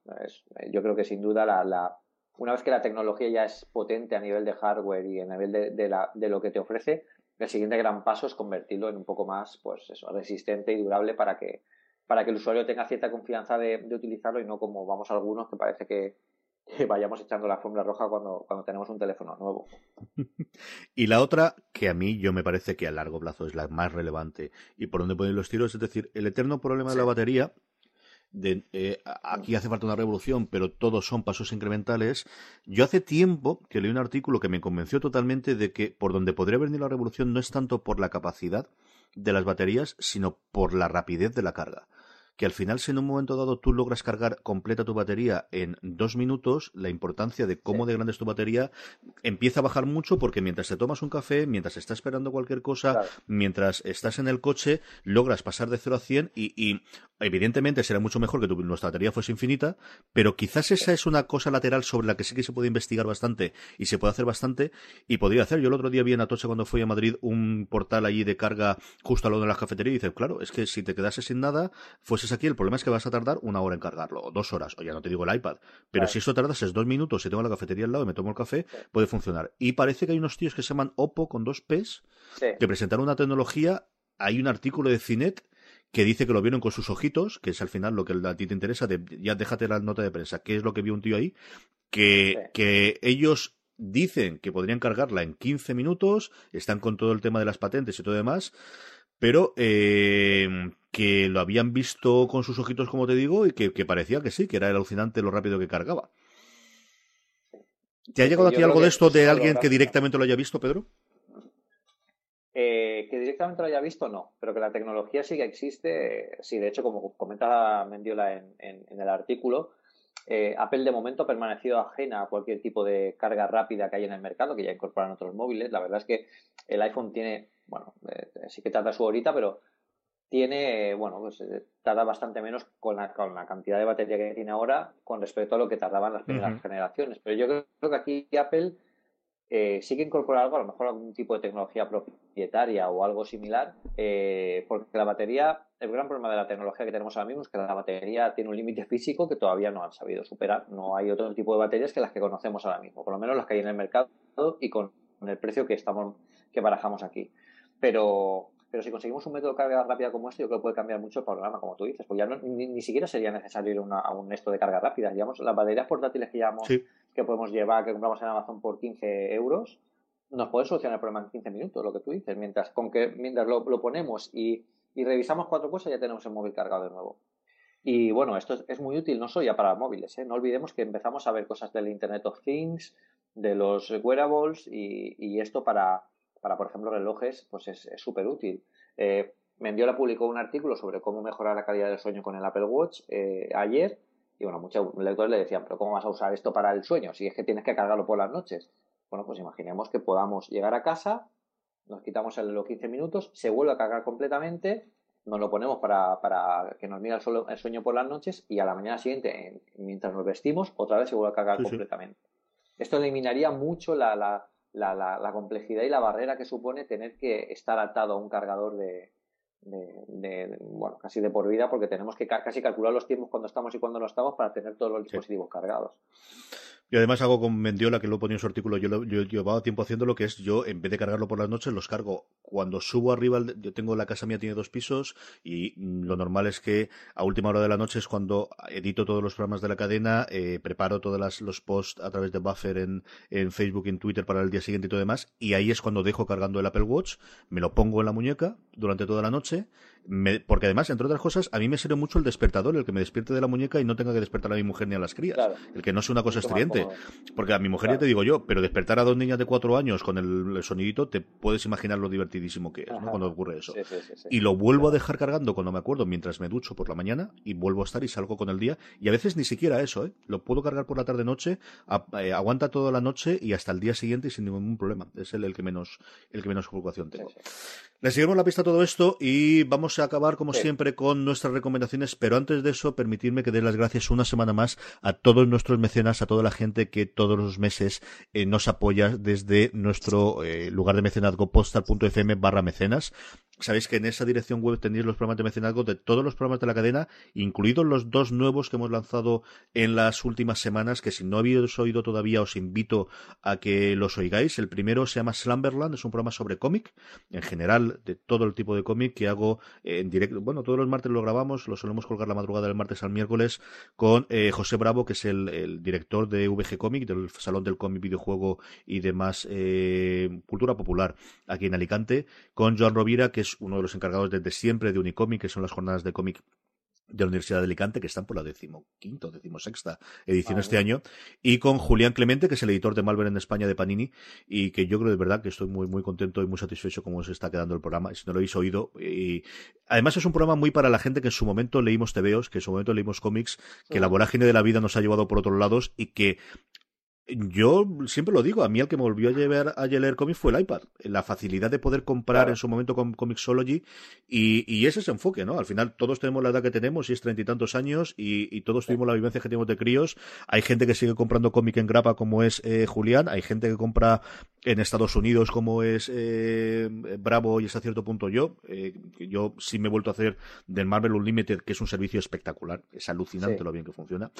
yo creo que sin duda la, una vez que la tecnología ya es potente a nivel de hardware y a nivel de, la, de lo que te ofrece, el siguiente gran paso es convertirlo en un poco más pues eso, resistente y durable para que, para que el usuario tenga cierta confianza de, de utilizarlo y no como vamos algunos que parece que vayamos echando la fórmula roja cuando, cuando tenemos un teléfono nuevo. y la otra, que a mí yo me parece que a largo plazo es la más relevante y por donde ponen los tiros, es decir, el eterno problema de la batería. De, eh, aquí hace falta una revolución, pero todos son pasos incrementales. Yo hace tiempo que leí un artículo que me convenció totalmente de que por donde podría venir la revolución no es tanto por la capacidad de las baterías, sino por la rapidez de la carga que al final si en un momento dado tú logras cargar completa tu batería en dos minutos, la importancia de cómo de grande es tu batería empieza a bajar mucho porque mientras te tomas un café, mientras estás esperando cualquier cosa, mientras estás en el coche, logras pasar de 0 a 100 y, evidentemente será mucho mejor que tu, nuestra batería fuese infinita, pero quizás esa es una cosa lateral sobre la que sí que se puede investigar bastante y se puede hacer bastante y podría hacer. Yo el otro día vi en Atocha cuando fui a Madrid un portal allí de carga justo al lado de la cafetería y dice, claro, es que si te quedase sin nada, fuese aquí, el problema es que vas a tardar una hora en cargarlo, o dos horas, o ya no te digo el iPad. Pero si eso tardas es dos minutos, si tengo la cafetería al lado y me tomo el café, puede funcionar. Y parece que hay unos tíos que se llaman Oppo con dos P's, que presentaron una tecnología, hay un artículo de Cinet que dice que lo vieron con sus ojitos, que es al final lo que a ti te interesa, de, ya déjate la nota de prensa, qué es lo que vio un tío ahí, que, que ellos dicen que podrían cargarla en 15 minutos, están con todo el tema de las patentes y todo demás, pero eh, que lo habían visto con sus ojitos, como te digo, y que, parecía que sí, que era alucinante lo rápido que cargaba. ¿Te ha llegado a ti algo de esto de alguien que directamente lo haya visto, Pedro? Eh, que directamente lo haya visto, no, pero que la tecnología sí que existe, sí, de hecho, como comenta Mendiola en, en, el artículo, eh, Apple de momento ha permanecido ajena a cualquier tipo de carga rápida que hay en el mercado, que ya incorporan otros móviles. La verdad es que el iPhone tiene, bueno, eh, sí que tarda su horita, pero tiene, bueno, pues tarda bastante menos con la, con la cantidad de batería que tiene ahora con respecto a lo que tardaban las primeras generaciones. Pero yo creo que aquí Apple eh, sí que incorpora algo, a lo mejor algún tipo de tecnología propietaria o algo similar, eh, porque la batería, el gran problema de la tecnología que tenemos ahora mismo es que la batería tiene un límite físico que todavía no han sabido superar. No hay otro tipo de baterías que las que conocemos ahora mismo, por lo menos las que hay en el mercado y con el precio que estamos que barajamos aquí. Pero, pero si conseguimos un método de carga rápida como este, yo creo que puede cambiar mucho el panorama, como tú dices. Pues ya ni, siquiera sería necesario ir a un esto de carga rápida. Digamos, las baterías portátiles que llamamos que podemos llevar, que compramos en Amazon por 15 euros, nos puede solucionar el problema en 15 minutos, lo que tú dices. Mientras, con que, mientras lo, ponemos y, revisamos cuatro cosas, ya tenemos el móvil cargado de nuevo. Y bueno, esto es, muy útil no solo ya para móviles. ¿eh? No olvidemos que empezamos a ver cosas del Internet of Things, de los wearables y, esto para, para, por ejemplo, relojes, pues es súper útil. Eh, Mendiola publicó un artículo sobre cómo mejorar la calidad del sueño con el Apple Watch eh, ayer y bueno, muchos lectores le decían, pero ¿cómo vas a usar esto para el sueño? Si es que tienes que cargarlo por las noches. Bueno, pues imaginemos que podamos llegar a casa, nos quitamos el, los 15 minutos, se vuelve a cargar completamente, nos lo ponemos para, para que nos mire el, sueño por las noches y a la mañana siguiente, mientras nos vestimos, otra vez se vuelve a cargar completamente. Esto eliminaría mucho la, la, la, la, complejidad y la barrera que supone tener que estar atado a un cargador de, de, bueno, casi de por vida, porque tenemos que casi calcular los tiempos cuando estamos y cuando no estamos para tener todos los dispositivos cargados. Y además hago con Mendiola, que lo ponía en su artículo, yo, yo, llevaba tiempo haciendo lo que es, yo en vez de cargarlo por las noches, los cargo. Cuando subo arriba, yo tengo la casa mía, tiene dos pisos, y lo normal es que a última hora de la noche es cuando edito todos los programas de la cadena, eh, preparo todos los posts a través de Buffer en, en Facebook, en Twitter para el día siguiente y todo demás, y ahí es cuando dejo cargando el Apple Watch, me lo pongo en la muñeca durante toda la noche, porque además, entre otras cosas, a mí me sirve mucho el despertador, el que me despierte de la muñeca y no tenga que despertar a mi mujer ni a las crías. El que no sea una cosa estridente. Porque a mi mujer ya te digo yo, pero despertar a dos niñas de cuatro años con el, sonidito, te puedes imaginar lo divertidísimo que es, Cuando ocurre eso. y lo vuelvo a dejar cargando cuando me acuerdo, mientras me ducho por la mañana, y vuelvo a estar y salgo con el día. Y a veces ni siquiera eso, ¿eh? Lo puedo cargar por la tarde-noche, eh, aguanta toda la noche y hasta el día siguiente sin ningún problema. Es el, el que menos, el que menos preocupación tengo. Le seguimos la pista a todo esto y vamos a acabar, como siempre, con nuestras recomendaciones. Pero antes de eso, permitidme que dé las gracias una semana más a todos nuestros mecenas, a toda la gente que todos los meses eh, nos apoya desde nuestro eh, lugar de mecenazgo postal.fm barra mecenas. Sabéis que en esa dirección web tenéis los programas de mecenazgo de todos los programas de la cadena, incluidos los dos nuevos que hemos lanzado en las últimas semanas, que si no habéis oído todavía os invito a que los oigáis. El primero se llama Slumberland, es un programa sobre cómic, en general de todo el tipo de cómic que hago en directo. Bueno, todos los martes lo grabamos, lo solemos colgar la madrugada del martes al miércoles con eh, José Bravo, que es el, director de VG Comic, del Salón del Cómic, Videojuego y demás eh, cultura popular aquí en Alicante, con Joan Rovira, que es uno de los encargados desde siempre de Unicomic, que son las jornadas de cómic de la Universidad de Alicante, que están por la decimoquinta o decimosexta edición este año, y con Julián Clemente, que es el editor de Malver en España de Panini, y que yo creo de verdad que estoy muy, muy contento y muy satisfecho cómo se está quedando el programa, si no lo habéis oído. Y además es un programa muy para la gente que en su momento leímos TVOs, que en su momento leímos cómics, que la vorágine de la vida nos ha llevado por otros lados y que yo siempre lo digo, a mí el que me volvió a llevar a leer cómics fue el iPad. La facilidad de poder comprar en su momento con Comixology y, y ese es enfoque, ¿no? Al final todos tenemos la edad que tenemos y es treinta y tantos años y, todos tuvimos la vivencia que tenemos de críos. Hay gente que sigue comprando cómic en grapa como es eh, Julián, hay gente que compra en Estados Unidos como es eh, Bravo y hasta cierto punto yo. Eh, yo sí me he vuelto a hacer del Marvel Unlimited, que es un servicio espectacular. Es alucinante lo bien que funciona.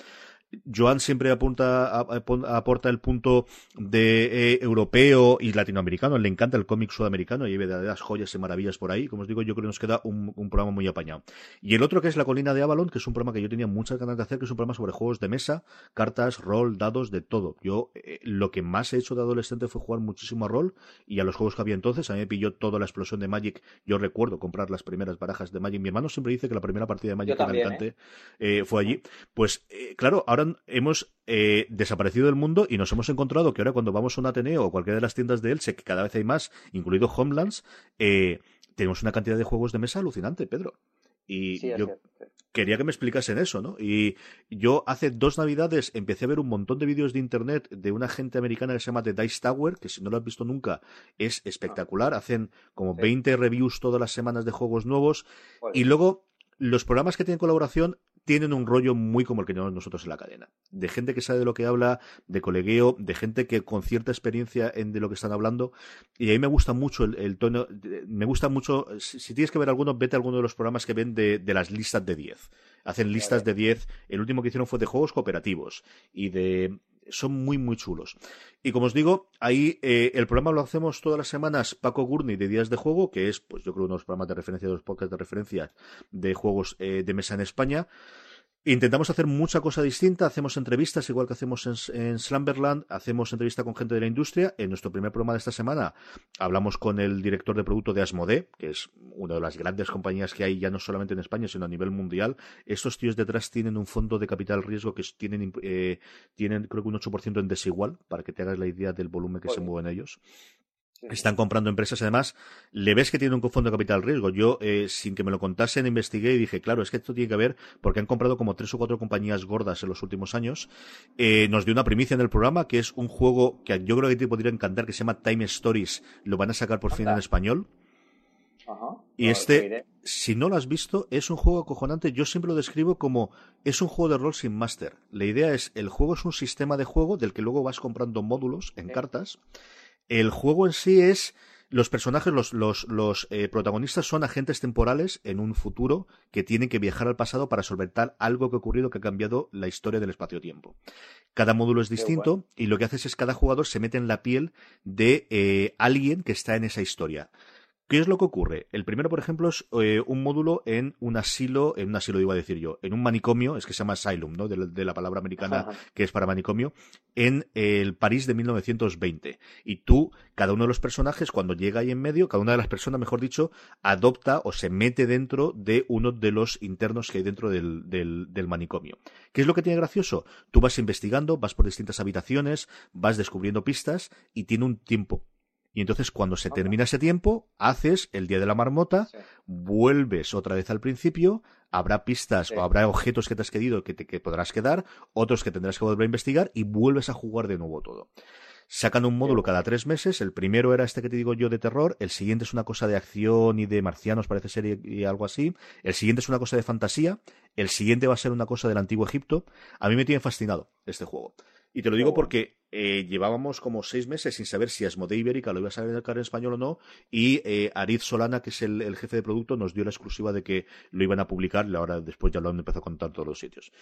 Joan siempre apunta a, a, importa el punto de eh, europeo y latinoamericano, le encanta el cómic sudamericano y hay verdaderas joyas y maravillas por ahí. Como os digo, yo creo que nos queda un, programa muy apañado. Y el otro que es La Colina de Avalon, que es un programa que yo tenía muchas ganas de hacer, que es un programa sobre juegos de mesa, cartas, rol, dados, de todo. Yo eh, lo que más he hecho de adolescente fue jugar muchísimo a rol y a los juegos que había entonces. A mí me pilló toda la explosión de Magic. Yo recuerdo comprar las primeras barajas de Magic. Mi hermano siempre dice que la primera partida de Magic en ¿eh? fue allí. Pues claro, ahora hemos desaparecido del mundo y nos hemos encontrado que ahora cuando vamos a un Ateneo o cualquiera de las tiendas de Elche, que cada vez hay más, incluido Homelands, eh, tenemos una cantidad de juegos de mesa alucinante, Pedro. Y yo quería que me explicasen eso, ¿no? Y yo hace dos navidades empecé a ver un montón de vídeos de internet de una gente americana que se llama The Dice Tower, que si no lo has visto nunca es espectacular. Ah. Hacen como 20 reviews todas las semanas de juegos nuevos. Y luego los programas que tienen colaboración tienen un rollo muy como el que tenemos nosotros en la cadena. De gente que sabe de lo que habla, de colegueo, de gente que con cierta experiencia en de lo que están hablando. Y ahí me gusta mucho el, tono, me gusta mucho, si, tienes que ver alguno, vete a alguno de los programas que ven de, las listas de 10. Hacen listas de 10. El último que hicieron fue de juegos cooperativos y de son muy, muy chulos. Y como os digo, ahí eh, el programa lo hacemos todas las semanas Paco Gurney de Días de Juego, que es, pues yo creo, uno de los programas de referencia, de los podcasts de referencia de juegos eh, de mesa en España. Intentamos hacer mucha cosa distinta, hacemos entrevistas igual que hacemos en, Slumberland, hacemos entrevista con gente de la industria. En nuestro primer programa de esta semana hablamos con el director de producto de Asmode, que es una de las grandes compañías que hay ya no solamente en España, sino a nivel mundial. Estos tíos detrás tienen un fondo de capital riesgo que tienen, eh, tienen creo que un 8% en desigual, para que te hagas la idea del volumen que se mueven ellos. Están comprando empresas, además, le ves que tiene un fondo de capital riesgo. Yo, eh, sin que me lo contasen, investigué y dije, claro, es que esto tiene que ver porque han comprado como tres o cuatro compañías gordas en los últimos años. Eh, nos dio una primicia en el programa, que es un juego que yo creo que te podría encantar, que se llama Time Stories. Lo van a sacar por fin en español. Y este, si no lo has visto, es un juego acojonante. Yo siempre lo describo como es un juego de rol sin máster. La idea es, el juego es un sistema de juego del que luego vas comprando módulos en cartas el juego en sí es los personajes, los, los, los eh, protagonistas son agentes temporales en un futuro que tienen que viajar al pasado para solventar algo que ha ocurrido que ha cambiado la historia del espacio-tiempo. Cada módulo es distinto y lo que haces es cada jugador se mete en la piel de eh, alguien que está en esa historia. ¿Qué es lo que ocurre? El primero, por ejemplo, es eh, un módulo en un asilo, en un asilo iba a decir yo, en un manicomio, es que se llama asylum, ¿no? De, la palabra americana que es para manicomio, en el París de 1920. Y tú, cada uno de los personajes, cuando llega ahí en medio, cada una de las personas, mejor dicho, adopta o se mete dentro de uno de los internos que hay dentro del, del manicomio. ¿Qué es lo que tiene gracioso? Tú vas investigando, vas por distintas habitaciones, vas descubriendo pistas y tiene un tiempo y entonces cuando se termina ese tiempo, haces el día de la marmota, vuelves otra vez al principio, habrá pistas o habrá objetos que te has querido que, te, que podrás quedar, otros que tendrás que volver a investigar y vuelves a jugar de nuevo todo. Sacan un módulo cada tres meses. El primero era este que te digo yo de terror. El siguiente es una cosa de acción y de marcianos, parece ser, y, algo así. El siguiente es una cosa de fantasía. El siguiente va a ser una cosa del antiguo Egipto. A mí me tiene fascinado este juego. Y te lo digo porque eh, llevábamos como seis meses sin saber si Asmodee Ibérica lo iba a sacar en español o no. Y eh, Ariz Solana, que es el, jefe de producto, nos dio la exclusiva de que lo iban a publicar. Ahora después ya lo han empezado a contar todos los sitios.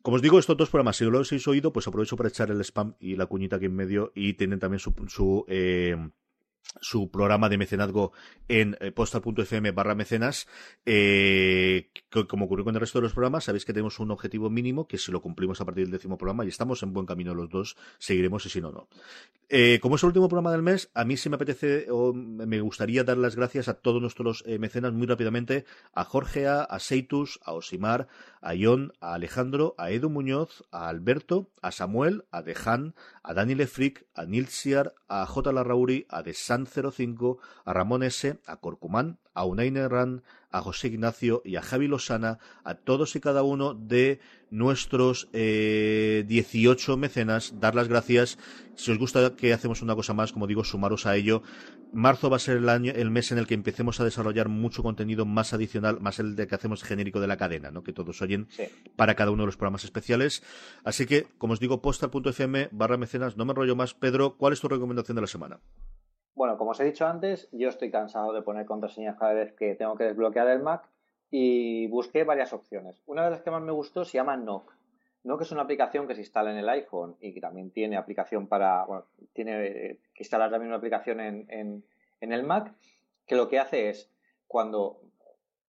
Como os digo, estos dos programas, si no los habéis oído, pues aprovecho para echar el spam y la cuñita aquí en medio. Y tienen también su, su eh, su programa de mecenazgo en eh, postal.fm barra mecenas. Eh, como ocurrió con el resto de los programas, sabéis que tenemos un objetivo mínimo que si lo cumplimos a partir del décimo programa y estamos en buen camino los dos, seguiremos y si no, no. Eh, como es el último programa del mes, a mí sí me apetece o me gustaría dar las gracias a todos nuestros mecenas muy rápidamente, a Jorge, a Seitus, a Osimar, a Ion, a Alejandro, a Edu Muñoz, a Alberto, a Samuel, a Dejan, a Dani Lefric, a Nilsiar, a J. Larrauri, a Desan 05, a Ramón S., a Corcumán, a Unaine Ran, a José Ignacio y a Javi Losana, a todos y cada uno de nuestros eh, 18 mecenas, dar las gracias. Si os gusta que hacemos una cosa más, como digo, sumaros a ello. Marzo va a ser el año, el mes en el que empecemos a desarrollar mucho contenido más adicional, más el de que hacemos genérico de la cadena, ¿no? Que todos oyen para cada uno de los programas especiales. Así que, como os digo, posta.fm barra mecenas, no me enrollo más. Pedro, ¿cuál es tu recomendación de la semana? Bueno, como os he dicho antes, yo estoy cansado de poner contraseñas cada vez que tengo que desbloquear el Mac y busqué varias opciones. Una de las que más me gustó se llama Knock. no que es una aplicación que se instala en el iPhone y que también tiene aplicación para, bueno, tiene que instalar también una aplicación en, en, el Mac, que lo que hace es cuando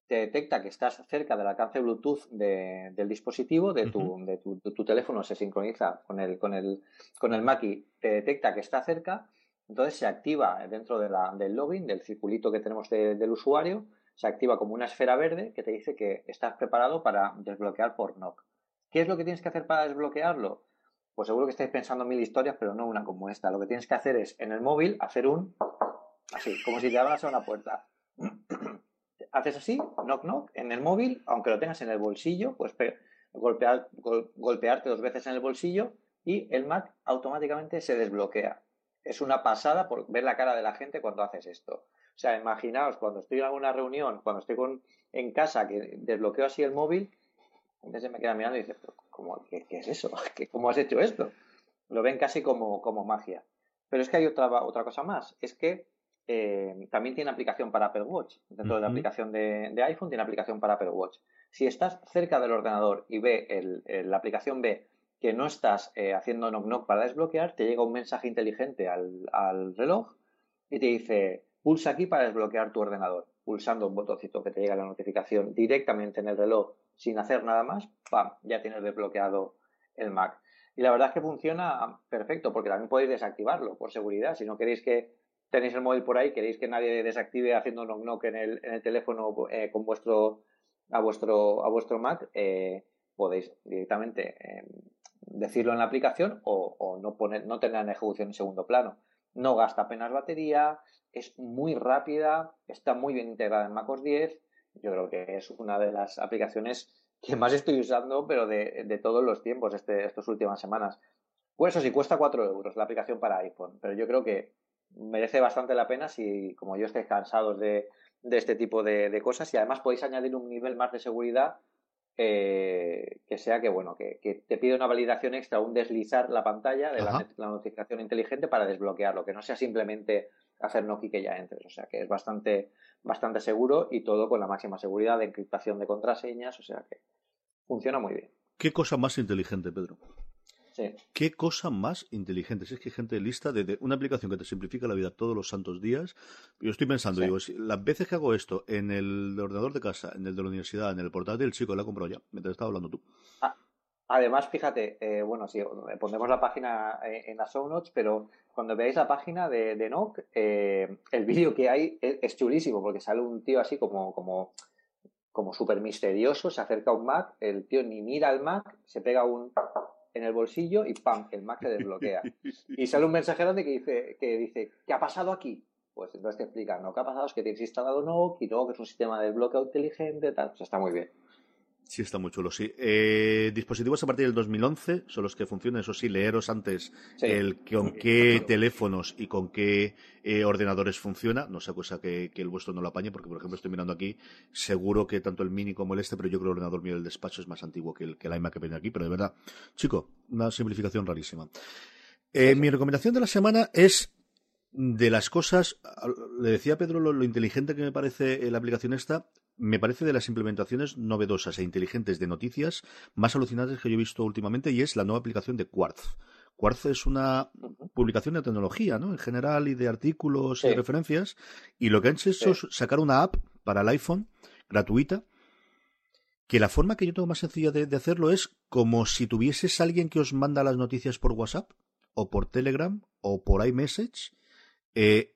te detecta que estás cerca del alcance Bluetooth del dispositivo, de tu, de tu, teléfono se sincroniza con el, con, el, con el Mac y te detecta que está cerca, entonces se activa dentro de la, del login, del circulito que tenemos del usuario, se activa como una esfera verde que te dice que estás preparado para desbloquear por NOC. ¿Qué es lo que tienes que hacer para desbloquearlo? Pues seguro que estáis pensando mil historias, pero no una como esta. Lo que tienes que hacer es en el móvil hacer un así, como si te abras una puerta. Haces así, knock knock, en el móvil, aunque lo tengas en el bolsillo, pues golpear, golpearte dos veces en el bolsillo y el Mac automáticamente se desbloquea. Es una pasada por ver la cara de la gente cuando haces esto. O sea, imaginaos cuando estoy en alguna reunión, cuando estoy en casa, que desbloqueo así el móvil entonces se me queda mirando y dice, ¿cómo, qué, es eso? ¿Cómo has hecho esto? Lo ven casi como, como magia. Pero es que hay otra, otra cosa más, es que eh, también tiene aplicación para Apple Watch. Dentro de la aplicación de, iPhone tiene aplicación para Apple Watch. Si estás cerca del ordenador y ve el, la aplicación ve que no estás eh, haciendo knock knock para desbloquear, te llega un mensaje inteligente al, al, reloj y te dice pulsa aquí para desbloquear tu ordenador. Pulsando un botoncito que te llega la notificación directamente en el reloj sin hacer nada más, ¡pam! ya tienes desbloqueado el Mac. Y la verdad es que funciona perfecto, porque también podéis desactivarlo por seguridad. Si no queréis que tenéis el móvil por ahí, queréis que nadie desactive haciendo knock knock en el, en el teléfono eh, con vuestro a vuestro a vuestro Mac, eh, podéis directamente eh, decirlo en la aplicación o, no poner no tener en ejecución en segundo plano. No gasta apenas batería, es muy rápida, está muy bien integrada en MacOS 10 yo creo que es una de las aplicaciones que más estoy usando, pero de, todos los tiempos, este, estas últimas semanas. Pues eso sí, cuesta 4 euros la aplicación para iPhone, pero yo creo que merece bastante la pena si, como yo, estéis cansados de, este tipo de, cosas y además podéis añadir un nivel más de seguridad eh, que sea que, bueno, que, te pide una validación extra, un deslizar la pantalla de la, la, notificación inteligente para desbloquearlo, que no sea simplemente hacer Noki que ya entres. O sea que es bastante, bastante seguro y todo con la máxima seguridad de encriptación de contraseñas. O sea que funciona muy bien. ¿Qué cosa más inteligente, Pedro? Sí. ¿Qué cosa más inteligente? Si es que hay gente lista de, una aplicación que te simplifica la vida todos los santos días. Yo estoy pensando, digo, las veces que hago esto en el ordenador de casa, en el de la universidad, en el portátil, el chico la compro ya, mientras estaba hablando tú. Ah, Además, fíjate, eh, bueno, sí, pondremos la página eh, en las show notes, pero cuando veáis la página de, de NOC, eh, el vídeo que hay es, chulísimo, porque sale un tío así como, como, como súper misterioso, se acerca a un Mac, el tío ni mira al Mac, se pega un en el bolsillo y ¡pam! el Mac se desbloquea. Y sale un mensaje grande que dice, que dice, ¿qué ha pasado aquí? Pues entonces te explica, no, ¿qué ha pasado? Es que tienes instalado NOC y luego que es un sistema de bloqueo inteligente, tal, pues está muy bien. Sí, está muy chulo, sí. Eh, dispositivos a partir del 2011 son los que funcionan, eso sí, leeros antes el con qué teléfonos y con qué eh, ordenadores funciona, no sea cosa que, el vuestro no lo apañe, porque por ejemplo estoy mirando aquí, seguro que tanto el Mini como el este, pero yo creo que el ordenador mío del despacho es más antiguo que el, que iMac que viene aquí, pero de verdad, chico, una simplificación rarísima. Eh, mi recomendación de la semana es de las cosas, le decía a Pedro lo, inteligente que me parece la aplicación esta, me parece de las implementaciones novedosas e inteligentes de noticias más alucinantes que yo he visto últimamente y es la nueva aplicación de Quartz. Quartz es una publicación de tecnología, ¿no? En general y de artículos y referencias. Y lo que han hecho es sacar una app para el iPhone gratuita que la forma que yo tengo más sencilla de, hacerlo es como si tuvieses alguien que os manda las noticias por WhatsApp o por Telegram o por iMessage. Eh,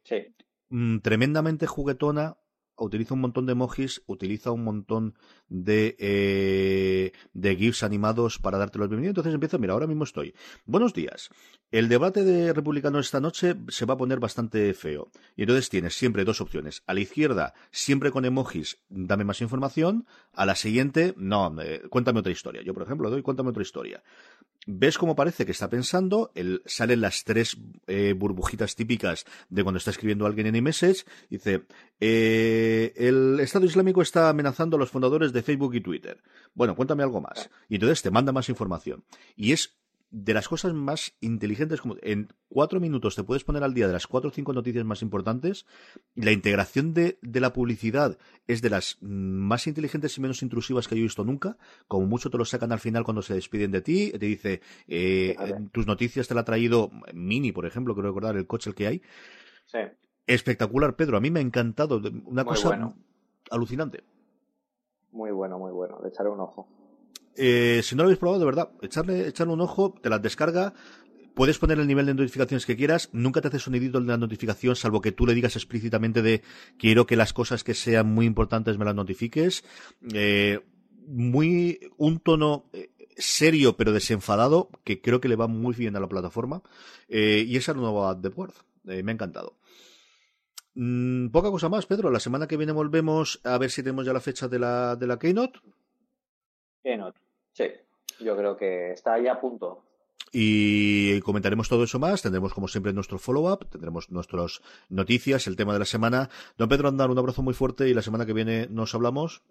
mm, tremendamente juguetona, utiliza un montón de emojis, utiliza un montón de, eh, de GIFs animados para darte los bienvenidos. Entonces empiezo, mira, ahora mismo estoy. Buenos días. El debate de republicano esta noche se va a poner bastante feo. Y entonces tienes siempre dos opciones. A la izquierda, siempre con emojis, dame más información. A la siguiente, no, eh, cuéntame otra historia. Yo, por ejemplo, doy cuéntame otra historia ves cómo parece que está pensando, el, salen las tres eh, burbujitas típicas de cuando está escribiendo alguien en iMessage, dice, eh, el Estado Islámico está amenazando a los fundadores de Facebook y Twitter. Bueno, cuéntame algo más. Y entonces te manda más información. Y es de las cosas más inteligentes, como en cuatro minutos te puedes poner al día de las cuatro o cinco noticias más importantes. La integración de, la publicidad es de las más inteligentes y menos intrusivas que yo he visto nunca. Como mucho te lo sacan al final cuando se despiden de ti. Te dice, eh, tus noticias te la ha traído Mini, por ejemplo, quiero recordar el coche el que hay. Sí. Espectacular, Pedro. A mí me ha encantado. Una cosa alucinante. Muy bueno, muy bueno. De echarle un ojo. Eh, si no lo habéis probado, de verdad, echarle, echarle un ojo, te las descarga. Puedes poner el nivel de notificaciones que quieras, nunca te hace sonidito de la notificación, salvo que tú le digas explícitamente de quiero que las cosas que sean muy importantes me las notifiques. Eh, muy, un tono eh, serio pero desenfadado, que creo que le va muy bien a la plataforma. y esa nueva de Worth. me ha encantado. Mm, poca cosa más, Pedro. La semana que viene volvemos a ver si tenemos ya la fecha de la, de la Keynote. Sí. Yo creo que está ahí a punto. Y comentaremos todo eso más. Tendremos, como siempre, nuestro follow-up. Tendremos nuestras noticias, el tema de la semana. Don Pedro Andar, un abrazo muy fuerte y la semana que viene nos hablamos.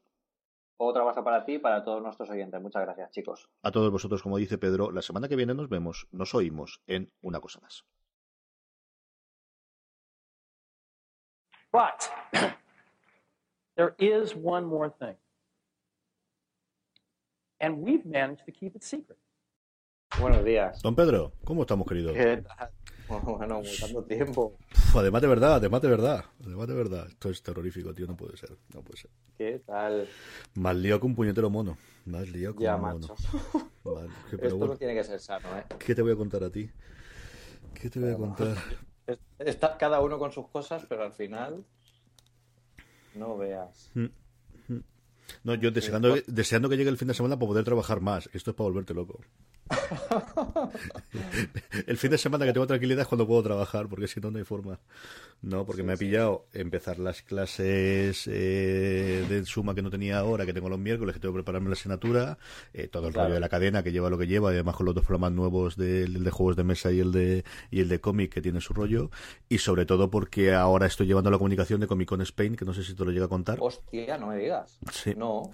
Otra abrazo para ti y para todos nuestros oyentes. Muchas gracias, chicos. A todos vosotros, como dice Pedro, la semana que viene nos vemos, nos oímos en una cosa más. But there is one more thing. And we've managed to keep it secret. Buenos días. Don Pedro, ¿cómo estamos, queridos? ¿Qué tal? Bueno, tanto tiempo. además de verdad, además de verdad, además de verdad. Esto es terrorífico, tío, no puede ser, no puede ser. ¿Qué tal? Más lío que un puñetero mono. Más lío que un mono. Esto no tiene que ser sano, ¿eh? ¿Qué te voy a contar a ti? ¿Qué te voy a contar? Está cada uno con sus cosas, pero al final no veas. Mm. No, yo deseando, deseando que llegue el fin de semana para poder trabajar más. Esto es para volverte loco. el fin de semana que tengo tranquilidad es cuando puedo trabajar, porque si no, no hay forma. No, porque me ha pillado empezar las clases eh, de suma que no tenía ahora, que tengo los miércoles, que tengo que prepararme la asignatura, eh, todo el rollo de la cadena que lleva lo que lleva, y además con los dos programas nuevos del de, juegos de mesa y el de y el de cómic que tiene su rollo, y sobre todo porque ahora estoy llevando la comunicación de Comic Con Spain, que no sé si te lo llega a contar. Hostia, no me digas. Sí. No.